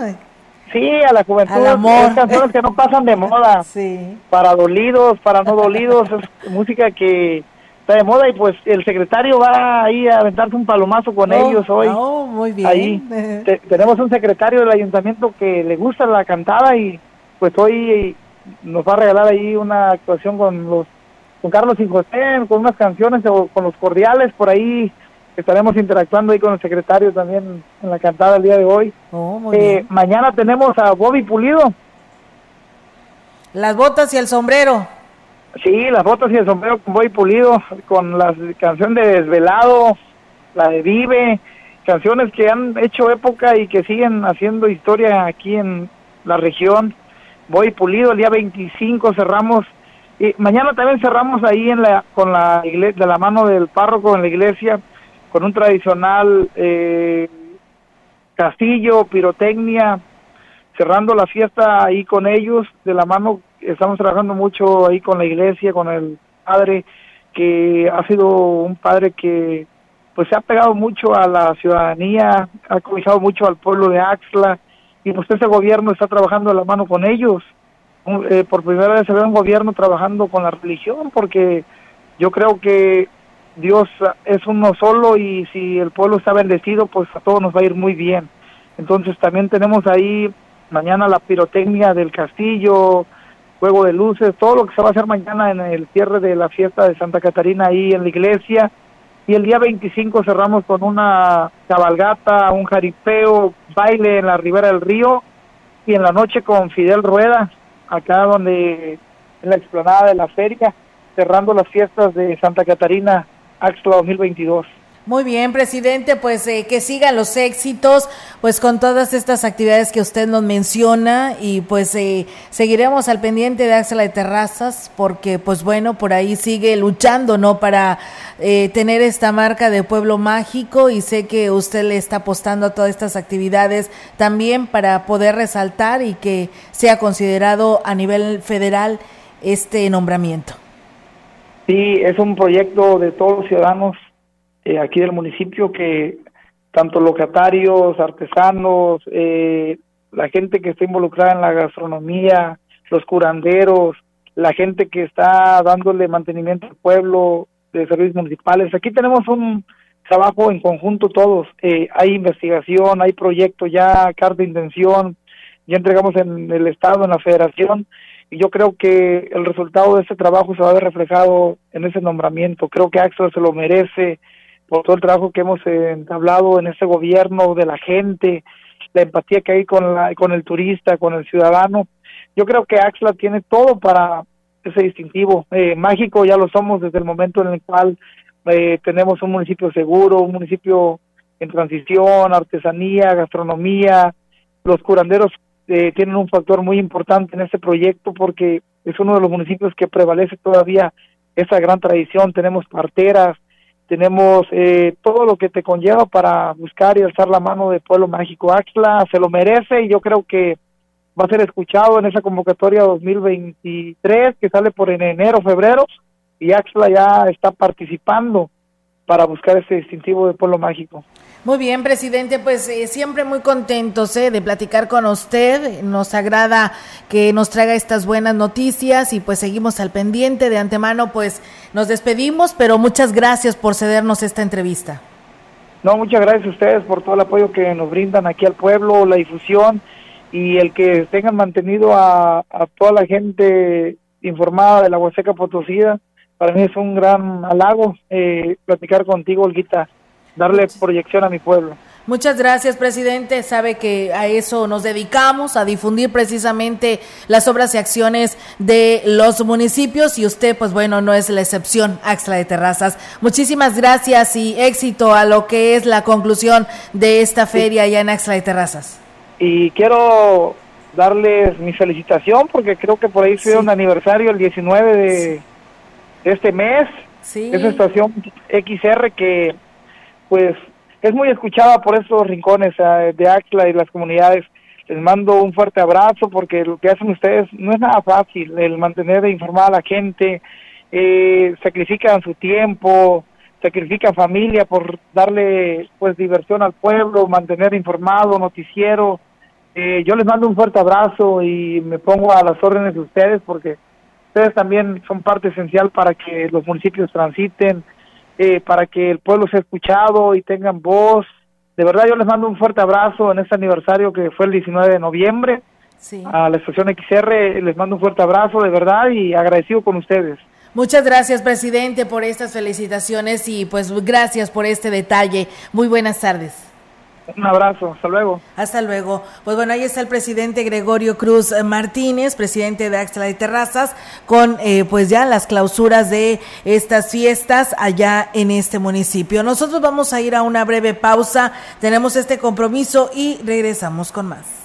Sí, a la juventud.
Al amor.
Es canciones que no pasan de moda.
Sí.
Para dolidos, para no dolidos, es música que está de moda y pues el secretario va ahí a aventarse un palomazo con
Oh,
ellos hoy.
oh, muy bien.
Ahí te- tenemos un secretario del ayuntamiento que le gusta la cantada y pues hoy nos va a regalar ahí una actuación con los con Carlos y José, con unas canciones o con los cordiales por ahí estaremos interactuando ahí con el secretario también en la cantada el día de hoy.
Oh, muy
Eh,
bien.
mañana tenemos a Bobby Pulido.
Las botas y el sombrero.
Sí, las botas y el sombrero con Bobby Pulido, con la canción de Desvelado, la de Vive, canciones que han hecho época y que siguen haciendo historia aquí en la región. Bobby Pulido, el día 25 cerramos, y mañana también cerramos ahí en la, con la iglesia, de la mano del párroco en la iglesia, con un tradicional eh, castillo, pirotecnia, cerrando la fiesta ahí con ellos, de la mano, estamos trabajando mucho ahí con la iglesia, con el padre, que ha sido un padre que pues se ha pegado mucho a la ciudadanía, ha cobijado mucho al pueblo de Axla, y pues este gobierno está trabajando de la mano con ellos. Eh, por primera vez se ve un gobierno trabajando con la religión, porque yo creo que Dios es uno solo y si el pueblo está bendecido, pues a todos nos va a ir muy bien. Entonces también tenemos ahí mañana la pirotecnia del castillo, juego de luces, todo lo que se va a hacer mañana en el cierre de la fiesta de Santa Catarina ahí en la iglesia. Y el día 25 cerramos con una cabalgata, un jaripeo, baile en la ribera del río y en la noche con Fidel Rueda, acá donde en la explanada de la feria, cerrando las fiestas de Santa Catarina Axla 2022.
Muy bien, presidente, pues eh, que sigan los éxitos, pues con todas estas actividades que usted nos menciona y pues eh, seguiremos al pendiente de Axela de Terrazas porque pues bueno, por ahí sigue luchando, ¿no? Para eh, tener esta marca de pueblo mágico y sé que usted le está apostando a todas estas actividades también para poder resaltar y que sea considerado a nivel federal este nombramiento.
Sí, es un proyecto de todos los ciudadanos eh, aquí del municipio que tanto locatarios, artesanos, eh, la gente que está involucrada en la gastronomía, los curanderos, la gente que está dándole mantenimiento al pueblo de servicios municipales. Aquí tenemos un trabajo en conjunto todos. Eh, hay investigación, hay proyecto ya, carta de intención, ya entregamos en el Estado, en la Federación, y yo creo que el resultado de este trabajo se va a ver reflejado en ese nombramiento. Creo que Axel se lo merece por todo el trabajo que hemos entablado en este gobierno de la gente, la empatía que hay con, la, con el turista, con el ciudadano. Yo creo que Axla tiene todo para ese distintivo. Eh, mágico ya lo somos desde el momento en el cual eh, tenemos un municipio seguro, un municipio en transición, artesanía, gastronomía. Los curanderos eh, tienen un factor muy importante en este proyecto porque es uno de los municipios que prevalece todavía esa gran tradición. Tenemos parteras, tenemos eh, todo lo que te conlleva para buscar y alzar la mano de Pueblo Mágico. Axla se lo merece y yo creo que va a ser escuchado en esa convocatoria 2023 que sale por en enero, febrero y Axla ya está participando para buscar ese distintivo de Pueblo Mágico.
Muy bien, presidente, pues eh, siempre muy contentos eh, de platicar con usted. Nos agrada que nos traiga estas buenas noticias y pues seguimos al pendiente. De antemano, pues nos despedimos, pero muchas gracias por cedernos esta entrevista.
No, muchas gracias a ustedes por todo el apoyo que nos brindan aquí al pueblo, la difusión y el que tengan mantenido a, toda la gente informada de la Huasteca Potosida. Para mí es un gran halago eh, platicar contigo, Olguita darle proyección a mi pueblo.
Muchas gracias, presidente. Sabe que a eso nos dedicamos, a difundir precisamente las obras y acciones de los municipios y usted, pues bueno, no es la excepción, Axla de Terrazas. Muchísimas gracias y éxito a lo que es la conclusión de esta feria allá en Axla de Terrazas.
Y quiero darles mi felicitación porque creo que por ahí fue un aniversario el 19 de, este mes. Sí. Esa estación XR que pues es muy escuchada por esos rincones de Axla y las comunidades. Les mando un fuerte abrazo porque lo que hacen ustedes no es nada fácil, el mantener informada a la gente, eh, sacrifican su tiempo, sacrifican familia por darle pues diversión al pueblo, mantener informado, noticiero. Eh, yo les mando un fuerte abrazo y me pongo a las órdenes de ustedes porque ustedes también son parte esencial para que los municipios transiten, eh, para que el pueblo sea escuchado y tengan voz. De verdad yo les mando un fuerte abrazo en este aniversario que fue el 19 de noviembre. A la estación XR les mando un fuerte abrazo de verdad y agradecido con ustedes.
Muchas gracias, presidente, por estas felicitaciones y pues gracias por este detalle. Muy buenas tardes.
Un abrazo, hasta luego.
Hasta luego. Pues bueno, ahí está el presidente Gregorio Cruz Martínez, presidente de Axla de Terrazas, con eh, pues ya las clausuras de estas fiestas allá en este municipio. Nosotros vamos a ir a una breve pausa, tenemos este compromiso y regresamos con más.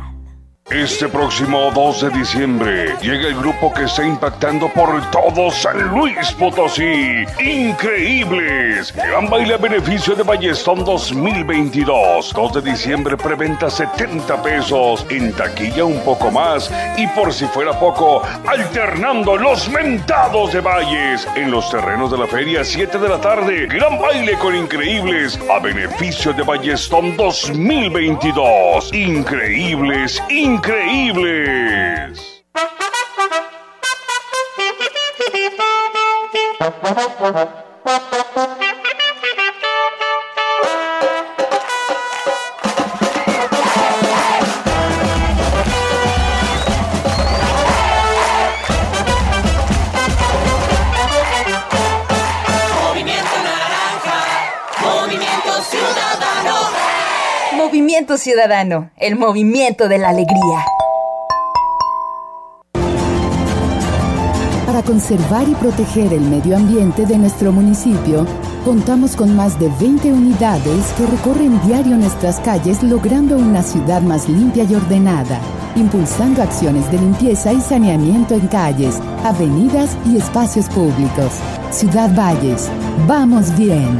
Este próximo 2 de diciembre llega el grupo que está impactando por todo San Luis Potosí. Increíbles. Gran baile a beneficio de Ballestón 2022. 2 de diciembre preventa 70 pesos. En taquilla un poco más. Y por si fuera poco, alternando los mentados de Valles. En los terrenos de la feria, 7 de la tarde. Gran baile con increíbles a beneficio de Ballestón 2022. Increíbles, increíbles increíbles.
Movimiento Ciudadano, el movimiento de la alegría.
Para conservar y proteger el medio ambiente de nuestro municipio, contamos con más de 20 unidades que recorren diario nuestras calles logrando una ciudad más limpia y ordenada, impulsando acciones de limpieza y saneamiento en calles, avenidas y espacios públicos. Ciudad Valles, vamos bien.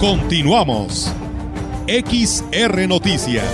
Continuamos. XR Noticias.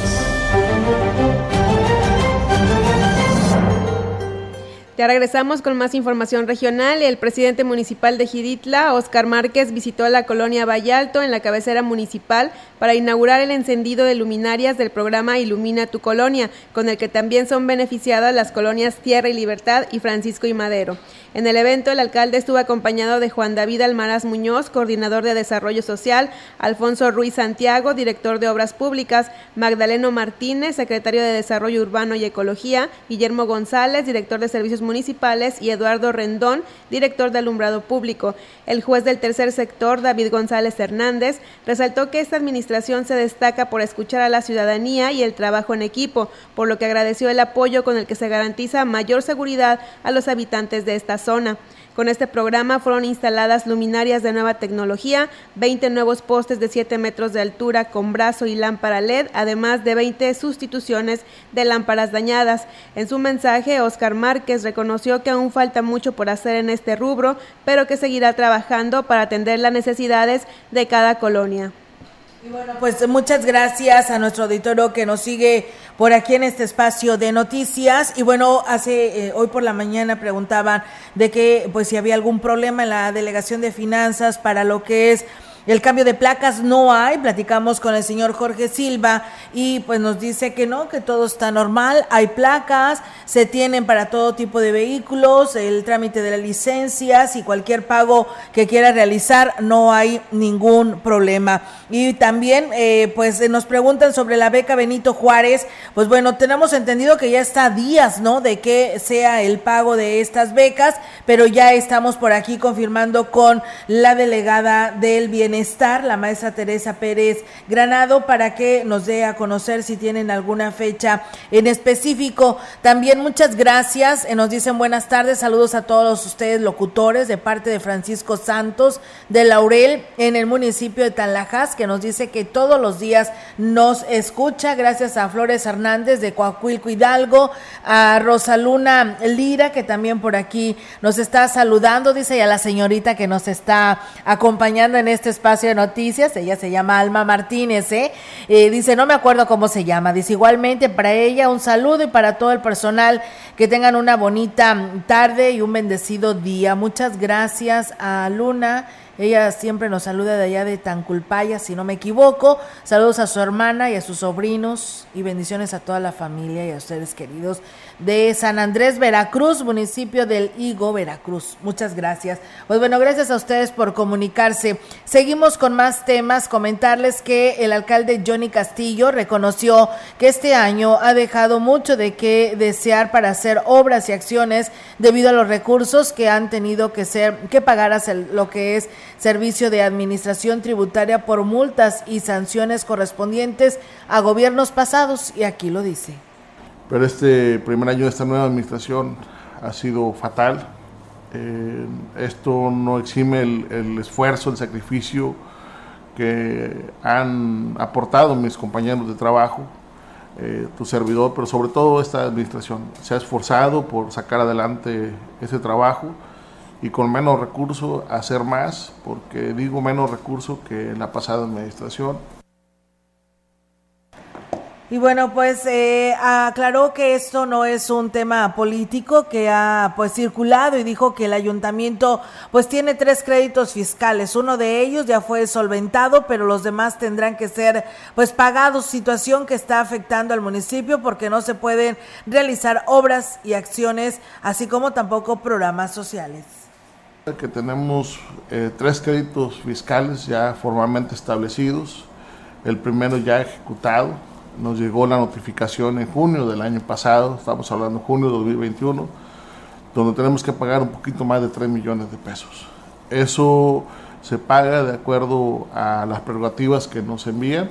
Ya regresamos con más información regional. El presidente municipal de Giditla, Oscar Márquez, visitó la colonia Vallalto en la cabecera municipal para inaugurar el encendido de luminarias del programa Ilumina tu Colonia, con el que también son beneficiadas las colonias Tierra y Libertad y Francisco y Madero. En el evento, el alcalde estuvo acompañado de Juan David Almaraz Muñoz, coordinador de Desarrollo Social, Alfonso Ruiz Santiago, director de Obras Públicas, Magdaleno Martínez, secretario de Desarrollo Urbano y Ecología, Guillermo González, director de Servicios Municipales, y Eduardo Rendón, director de Alumbrado Público. El juez del tercer sector, David González Hernández, resaltó que esta administración se destaca por escuchar a la ciudadanía y el trabajo en equipo, por lo que agradeció el apoyo con el que se garantiza mayor seguridad a los habitantes de esta zona. Con este programa fueron instaladas luminarias de nueva tecnología, 20 nuevos postes de 7 metros de altura con brazo y lámpara LED, además de 20 sustituciones de lámparas dañadas. En su mensaje, Oscar Márquez reconoció que aún falta mucho por hacer en este rubro, pero que seguirá trabajando para atender las necesidades de cada colonia.
Y bueno, pues muchas gracias a nuestro auditorio que nos sigue por aquí en este espacio de noticias. Y bueno, hace eh, hoy por la mañana preguntaban de que pues si había algún problema en la delegación de finanzas para lo que es el cambio de placas no hay, platicamos con el señor Jorge Silva y pues nos dice que no, que todo está normal, hay placas, se tienen para todo tipo de vehículos, el trámite de las licencias y cualquier pago que quiera realizar, no hay ningún problema. Y también eh, pues nos preguntan sobre la beca Benito Juárez, pues bueno, tenemos entendido que ya está días, ¿no? De que sea el pago de estas becas, pero ya estamos por aquí confirmando con la delegada del bienestar estar la maestra Teresa Pérez Granado, para que nos dé a conocer si tienen alguna fecha en específico. También muchas gracias, eh, nos dicen buenas tardes, saludos a todos ustedes locutores de parte de Francisco Santos de Laurel en el municipio de Tanlajas, que nos dice que todos los días nos escucha, gracias a Flores Hernández de Coahuilco Hidalgo, a Rosaluna Lira, que también por aquí nos está saludando, dice, y a la señorita que nos está acompañando en este espacio espacio de noticias, ella se llama Alma Martínez, ¿eh? ¿eh? dice, no me acuerdo cómo se llama, dice igualmente para ella un saludo y para todo el personal que tengan una bonita tarde y un bendecido día. Muchas gracias a Luna. Ella siempre nos saluda de allá de Tanculpaya, si no me equivoco. Saludos a su hermana y a sus sobrinos y bendiciones a toda la familia y a ustedes queridos de San Andrés, Veracruz, municipio del Higo, Veracruz. Muchas gracias. Pues bueno, gracias a ustedes por comunicarse. Seguimos con más temas. Comentarles que el alcalde Johnny Castillo reconoció que este año ha dejado mucho de qué desear para hacer obras y acciones debido a los recursos que han tenido que ser que pagar lo que es servicio de administración tributaria por multas y sanciones correspondientes a gobiernos pasados y aquí lo dice.
Pero este primer año de esta nueva administración ha sido fatal. Eh, esto no exime el, esfuerzo, el sacrificio que han aportado mis compañeros de trabajo eh, tu servidor, pero sobre todo esta administración. Se ha esforzado por sacar adelante ese trabajo y con menos recursos hacer más, porque digo menos recursos que en la pasada administración.
Y bueno, pues eh, aclaró que esto no es un tema político que ha pues circulado y dijo que el ayuntamiento pues tiene tres créditos fiscales. Uno de ellos ya fue solventado, pero los demás tendrán que ser pues pagados, situación que está afectando al municipio porque no se pueden realizar obras y acciones, así como tampoco programas sociales.
Que tenemos eh, tres créditos fiscales ya formalmente establecidos, el primero ya ejecutado nos llegó la notificación en junio del año pasado, estamos hablando de junio de 2021, donde tenemos que pagar un poquito más de 3 millones de pesos. Eso se paga de acuerdo a las prerrogativas que nos envían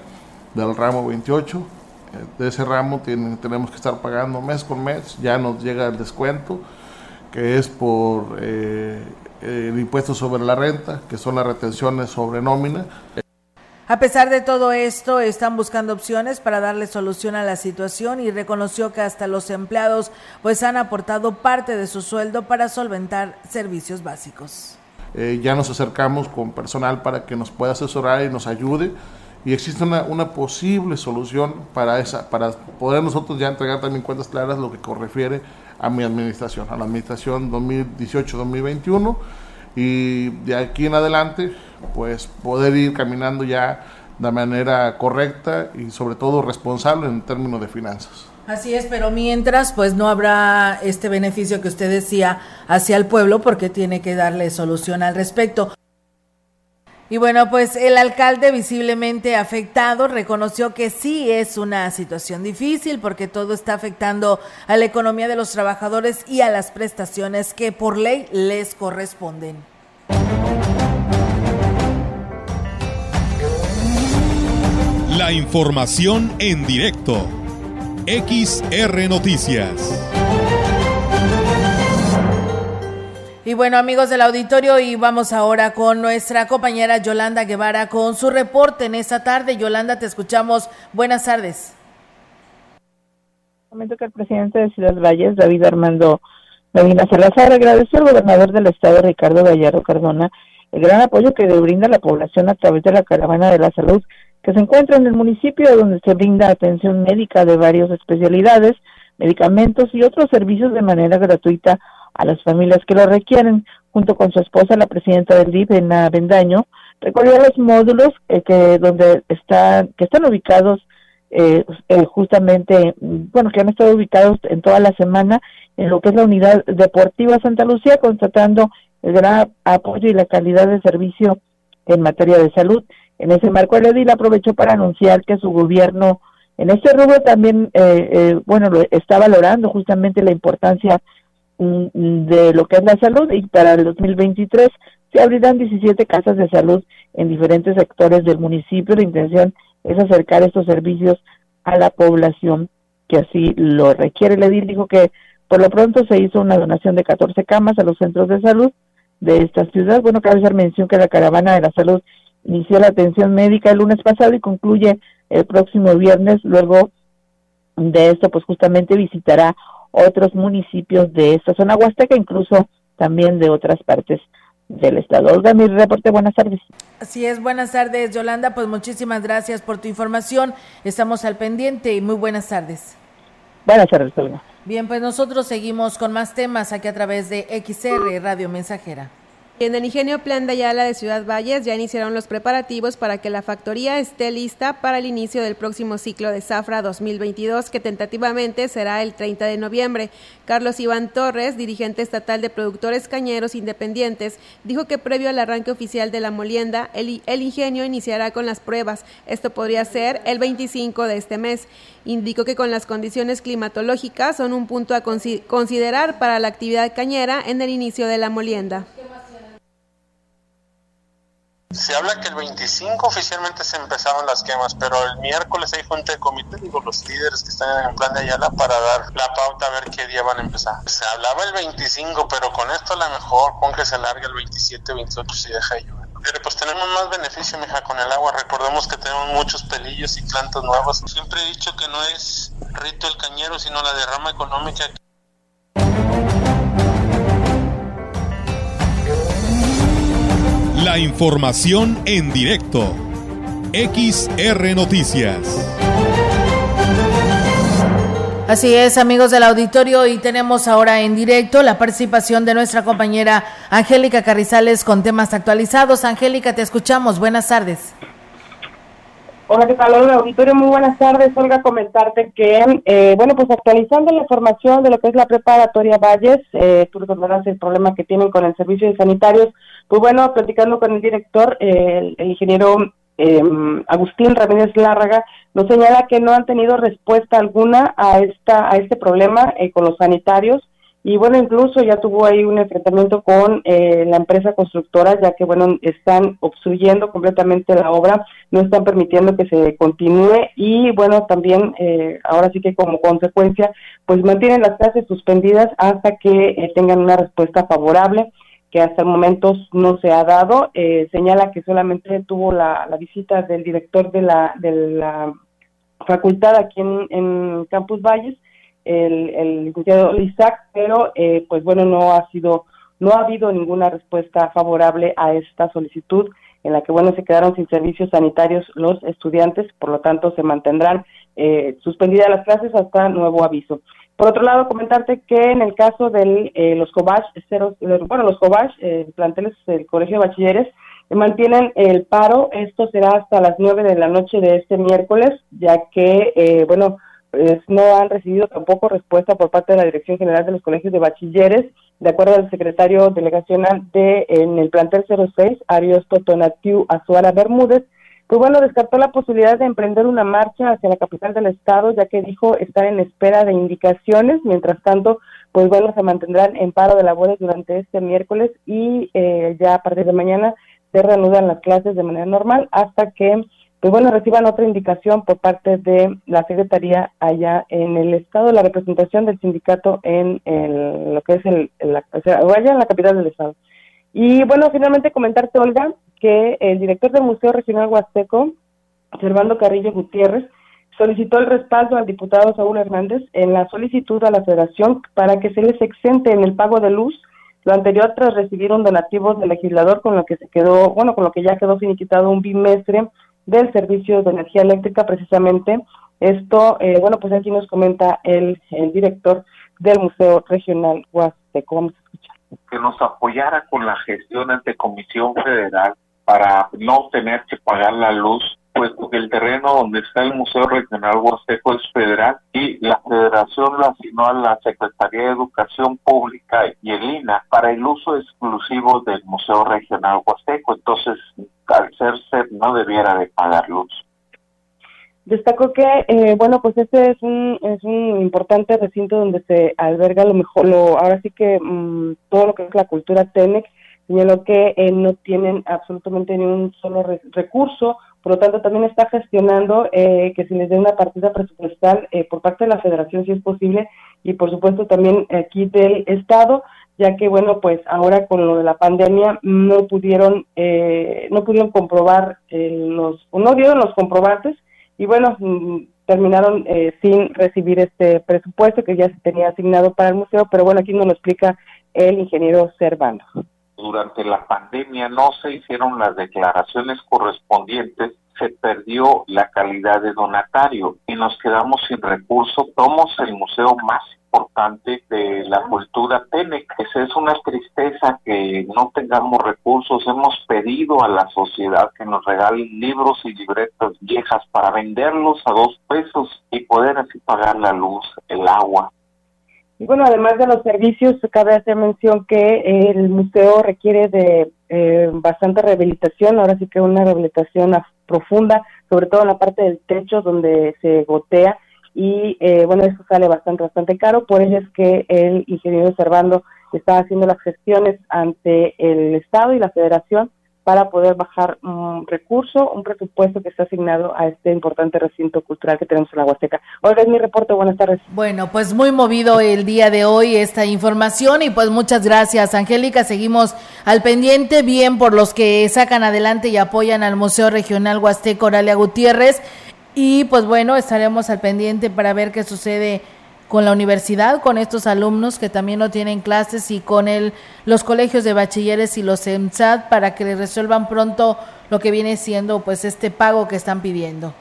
del ramo 28. De ese ramo tenemos que estar pagando mes con mes, ya nos llega el descuento, que es por eh, el impuesto sobre la renta, que son las retenciones sobre nómina.
A pesar de todo esto, están buscando opciones para darle solución a la situación y reconoció que hasta los empleados pues han aportado parte de su sueldo para solventar servicios básicos.
Eh, ya nos acercamos con personal para que nos pueda asesorar y nos ayude y existe una, una, posible solución para esa para poder nosotros ya entregar también cuentas claras lo que refiere a mi administración, a la administración 2018-2021 y de aquí en adelante pues poder ir caminando ya de manera correcta y sobre todo responsable en términos de finanzas.
Así es, pero mientras pues no habrá este beneficio que usted decía hacia el pueblo porque tiene que darle solución al respecto. Y bueno, pues el alcalde visiblemente afectado reconoció que sí es una situación difícil porque todo está afectando a la economía de los trabajadores y a las prestaciones que por ley les corresponden.
La información en directo. XR Noticias.
Y bueno, amigos del auditorio, y vamos ahora con nuestra compañera Yolanda Guevara con su reporte en esta tarde. Yolanda, te escuchamos. Buenas tardes.
Momento que el presidente de Ciudad Valles, David Armando Medina Salazar, agradeció al gobernador del estado, Ricardo Gallardo Cardona, el gran apoyo que le brinda la población a través de la Caravana de la Salud que se encuentra en el municipio donde se brinda atención médica de varias especialidades, medicamentos y otros servicios de manera gratuita a las familias que lo requieren. Junto con su esposa, la presidenta del DIP, en Bendaño, recorrió los módulos eh, que donde están que están ubicados eh, eh, justamente, bueno, que han estado ubicados en toda la semana en lo que es la unidad deportiva Santa Lucía, constatando el gran apoyo y la calidad de servicio en materia de salud. En ese marco, el edil aprovechó para anunciar que su gobierno en este rubro también, eh, eh, bueno, está valorando justamente la importancia de lo que es la salud y para el 2023 se abrirán 17 casas de salud en diferentes sectores del municipio. La intención es acercar estos servicios a la población que así lo requiere. Edil dijo que por lo pronto se hizo una donación de 14 camas a los centros de salud de esta ciudad. Bueno, cabe hacer mención que la caravana de la salud inició la atención médica el lunes pasado y concluye el próximo viernes. Luego de esto, pues justamente visitará otros municipios de esta zona huasteca, incluso también de otras partes del estado. Olga, mi reporte, buenas tardes.
Así es, buenas tardes, Yolanda, pues muchísimas gracias por tu información. Estamos al pendiente y muy buenas tardes.
Buenas tardes, Olga.
Bien, pues nosotros seguimos con más temas aquí a través de XR Radio Mensajera.
En el ingenio Plan de Ayala de Ciudad Valles ya iniciaron los preparativos para que la factoría esté lista para el inicio del próximo ciclo de Zafra 2022, que tentativamente será el 30 de noviembre. Carlos Iván Torres, dirigente estatal de productores cañeros independientes, dijo que previo al arranque oficial de la molienda, el, el ingenio iniciará con las pruebas. Esto podría ser el 25 de este mes. Indicó que con las condiciones climatológicas son un punto a considerar para la actividad cañera en el inicio de la molienda.
Se habla que el 25 oficialmente se empezaron las quemas, pero el miércoles hay junta de comité, digo, los líderes que están en plan de Ayala para dar la pauta a ver qué día van a empezar. Se hablaba el 25, pero con esto a lo mejor con que se largue el 27, 28 si deja llover. Pero pues tenemos más beneficio, mija, con el agua. Recordemos que tenemos muchos pelillos y plantas nuevas. Siempre he dicho que no es rito el cañero, sino la derrama económica.
La información en directo. XR Noticias.
Así es, amigos del auditorio, y tenemos ahora en directo la participación de nuestra compañera Angélica Carrizales con temas actualizados. Angélica, te escuchamos. Buenas tardes.
Hola, ¿qué tal? Hola, auditorio, muy buenas tardes. Olga, comentarte que, eh, bueno, pues actualizando la información de lo que es la preparatoria Valles, eh, tú recordarás el problema que tienen con el servicio de sanitarios. Pues bueno, platicando con el director, eh, el ingeniero eh, Agustín Ramírez Lárraga nos señala que no han tenido respuesta alguna a esta a este problema eh, con los sanitarios y bueno incluso ya tuvo ahí un enfrentamiento con eh, la empresa constructora ya que bueno están obstruyendo completamente la obra no están permitiendo que se continúe y bueno también eh, ahora sí que como consecuencia pues mantienen las clases suspendidas hasta que tengan una respuesta favorable que hasta el momento no se ha dado. Eh, señala que solamente tuvo la, visita del director de la, de la facultad aquí en, Campus Valles, el, el licenciado Isaac, pero eh, pues bueno, no ha sido, no ha habido ninguna respuesta favorable a esta solicitud en la que bueno se quedaron sin servicios sanitarios los estudiantes, por lo tanto se mantendrán eh, suspendidas las clases hasta nuevo aviso. Por otro lado, comentarte que en el caso de eh, los Cobach, bueno, los Cobach, eh, planteles del Colegio de Bachilleres, eh, mantienen el paro. Esto será hasta las nueve de la noche de este miércoles, ya que, eh, bueno, no han recibido tampoco respuesta por parte de la Dirección General de los Colegios de Bachilleres, de acuerdo al secretario delegacional de en el plantel 06, Ariosto Tonatiu Azuara Bermúdez, pues bueno, descartó la posibilidad de emprender una marcha hacia la capital del estado, ya que dijo estar en espera de indicaciones. Mientras tanto, pues bueno, se mantendrán en paro de labores durante este miércoles y eh, ya a partir de mañana se reanudan las clases de manera normal hasta que, pues bueno, reciban otra indicación por parte de la Secretaría allá en el estado, la representación del sindicato en lo que es el, la, o sea, allá en la capital del estado. Y bueno, finalmente comentarte, Olga, que el director del Museo Regional Huasteco, Servando Carrillo Gutiérrez, solicitó el respaldo al diputado Saúl Hernández en la solicitud a la federación para que se les exente en el pago de luz, lo anterior tras recibir un donativo del legislador con lo que se quedó, bueno, con lo que ya quedó finiquitado un bimestre del servicio de energía eléctrica precisamente. Esto, eh, bueno, pues aquí nos comenta el, el director del Museo Regional Huasteco. Vamos a escuchar.
Que nos apoyara con las gestiones de Comisión Federal para no tener que pagar la luz, puesto que el terreno donde está el Museo Regional Huasteco es federal y la federación lo asignó a la Secretaría de Educación Pública y el INA para el uso exclusivo del Museo Regional Huasteco. Entonces, al ser ser, no debiera de pagar luz.
Destacó que, eh, bueno, pues este es un, es un importante recinto donde se alberga lo mejor, lo, ahora sí que mm, todo lo que es la cultura TENEC señaló que eh, no tienen absolutamente ni un solo recurso, por lo tanto también está gestionando eh, que se les dé una partida presupuestal eh, por parte de la federación si es posible y por supuesto también aquí del estado ya que bueno pues ahora con lo de la pandemia no pudieron no pudieron comprobar los no dieron los comprobantes y bueno mm, terminaron sin recibir este presupuesto que ya se tenía asignado para el museo pero bueno aquí nos lo explica el ingeniero Servando
durante la pandemia no se hicieron las declaraciones correspondientes, se perdió la calidad de donatario y nos quedamos sin recursos. Somos el museo más importante de la cultura TENEC. Esa es una tristeza que no tengamos recursos. Hemos pedido a la sociedad que nos regalen libros y libretas viejas para venderlos a dos pesos y poder así pagar la luz, el agua,
y bueno, además de los servicios, cabe hacer mención que el museo requiere de eh, bastante rehabilitación, ahora sí que una rehabilitación profunda, sobre todo en la parte del techo donde se gotea y eh, bueno, eso sale bastante, bastante caro, por ello es que el ingeniero Servando está haciendo las gestiones ante el Estado y la Federación para poder bajar un recurso, un presupuesto que está asignado a este importante recinto cultural que tenemos en la Huasteca. Hola, es mi reporte, buenas tardes.
Bueno, pues muy movido el día de hoy esta información y pues muchas gracias, Angélica. Seguimos al pendiente, bien por los que sacan adelante y apoyan al Museo Regional Huasteco Oralia Gutiérrez. Y pues bueno, estaremos al pendiente para ver qué sucede con la universidad, con estos alumnos que también no tienen clases y con el, los colegios de bachilleres y los EMSAT para que les resuelvan pronto lo que viene siendo pues este pago que están pidiendo.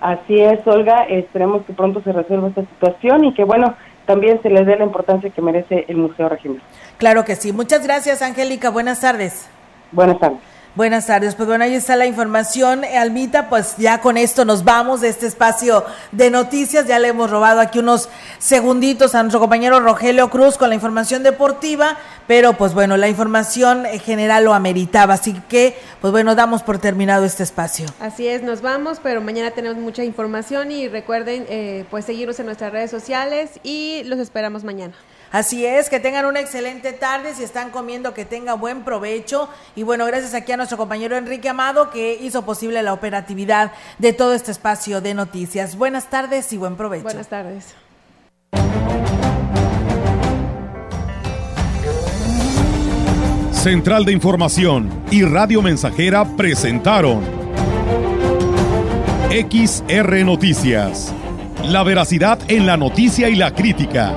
Así es, Olga, esperemos que pronto se resuelva esta situación y que bueno, también se les dé la importancia que merece el Museo Regional.
Claro que sí. Muchas gracias, Angélica. Buenas tardes.
Buenas tardes.
Buenas tardes, pues bueno, ahí está la información, Almita, pues ya con esto nos vamos de este espacio de noticias, ya le hemos robado aquí unos segunditos a nuestro compañero Rogelio Cruz con la información deportiva, pero pues bueno, la información general lo ameritaba, así que pues bueno, damos por terminado este espacio.
Así es, nos vamos, pero mañana tenemos mucha información y recuerden eh, pues seguirnos en nuestras redes sociales y los esperamos mañana.
Así es, que tengan una excelente tarde, si están comiendo que tengan buen provecho y bueno, gracias aquí a nuestro compañero Enrique Amado que hizo posible la operatividad de todo este espacio de noticias. Buenas tardes y buen provecho.
Buenas tardes.
Central de Información y Radio Mensajera presentaron XR Noticias. La veracidad en la noticia y la crítica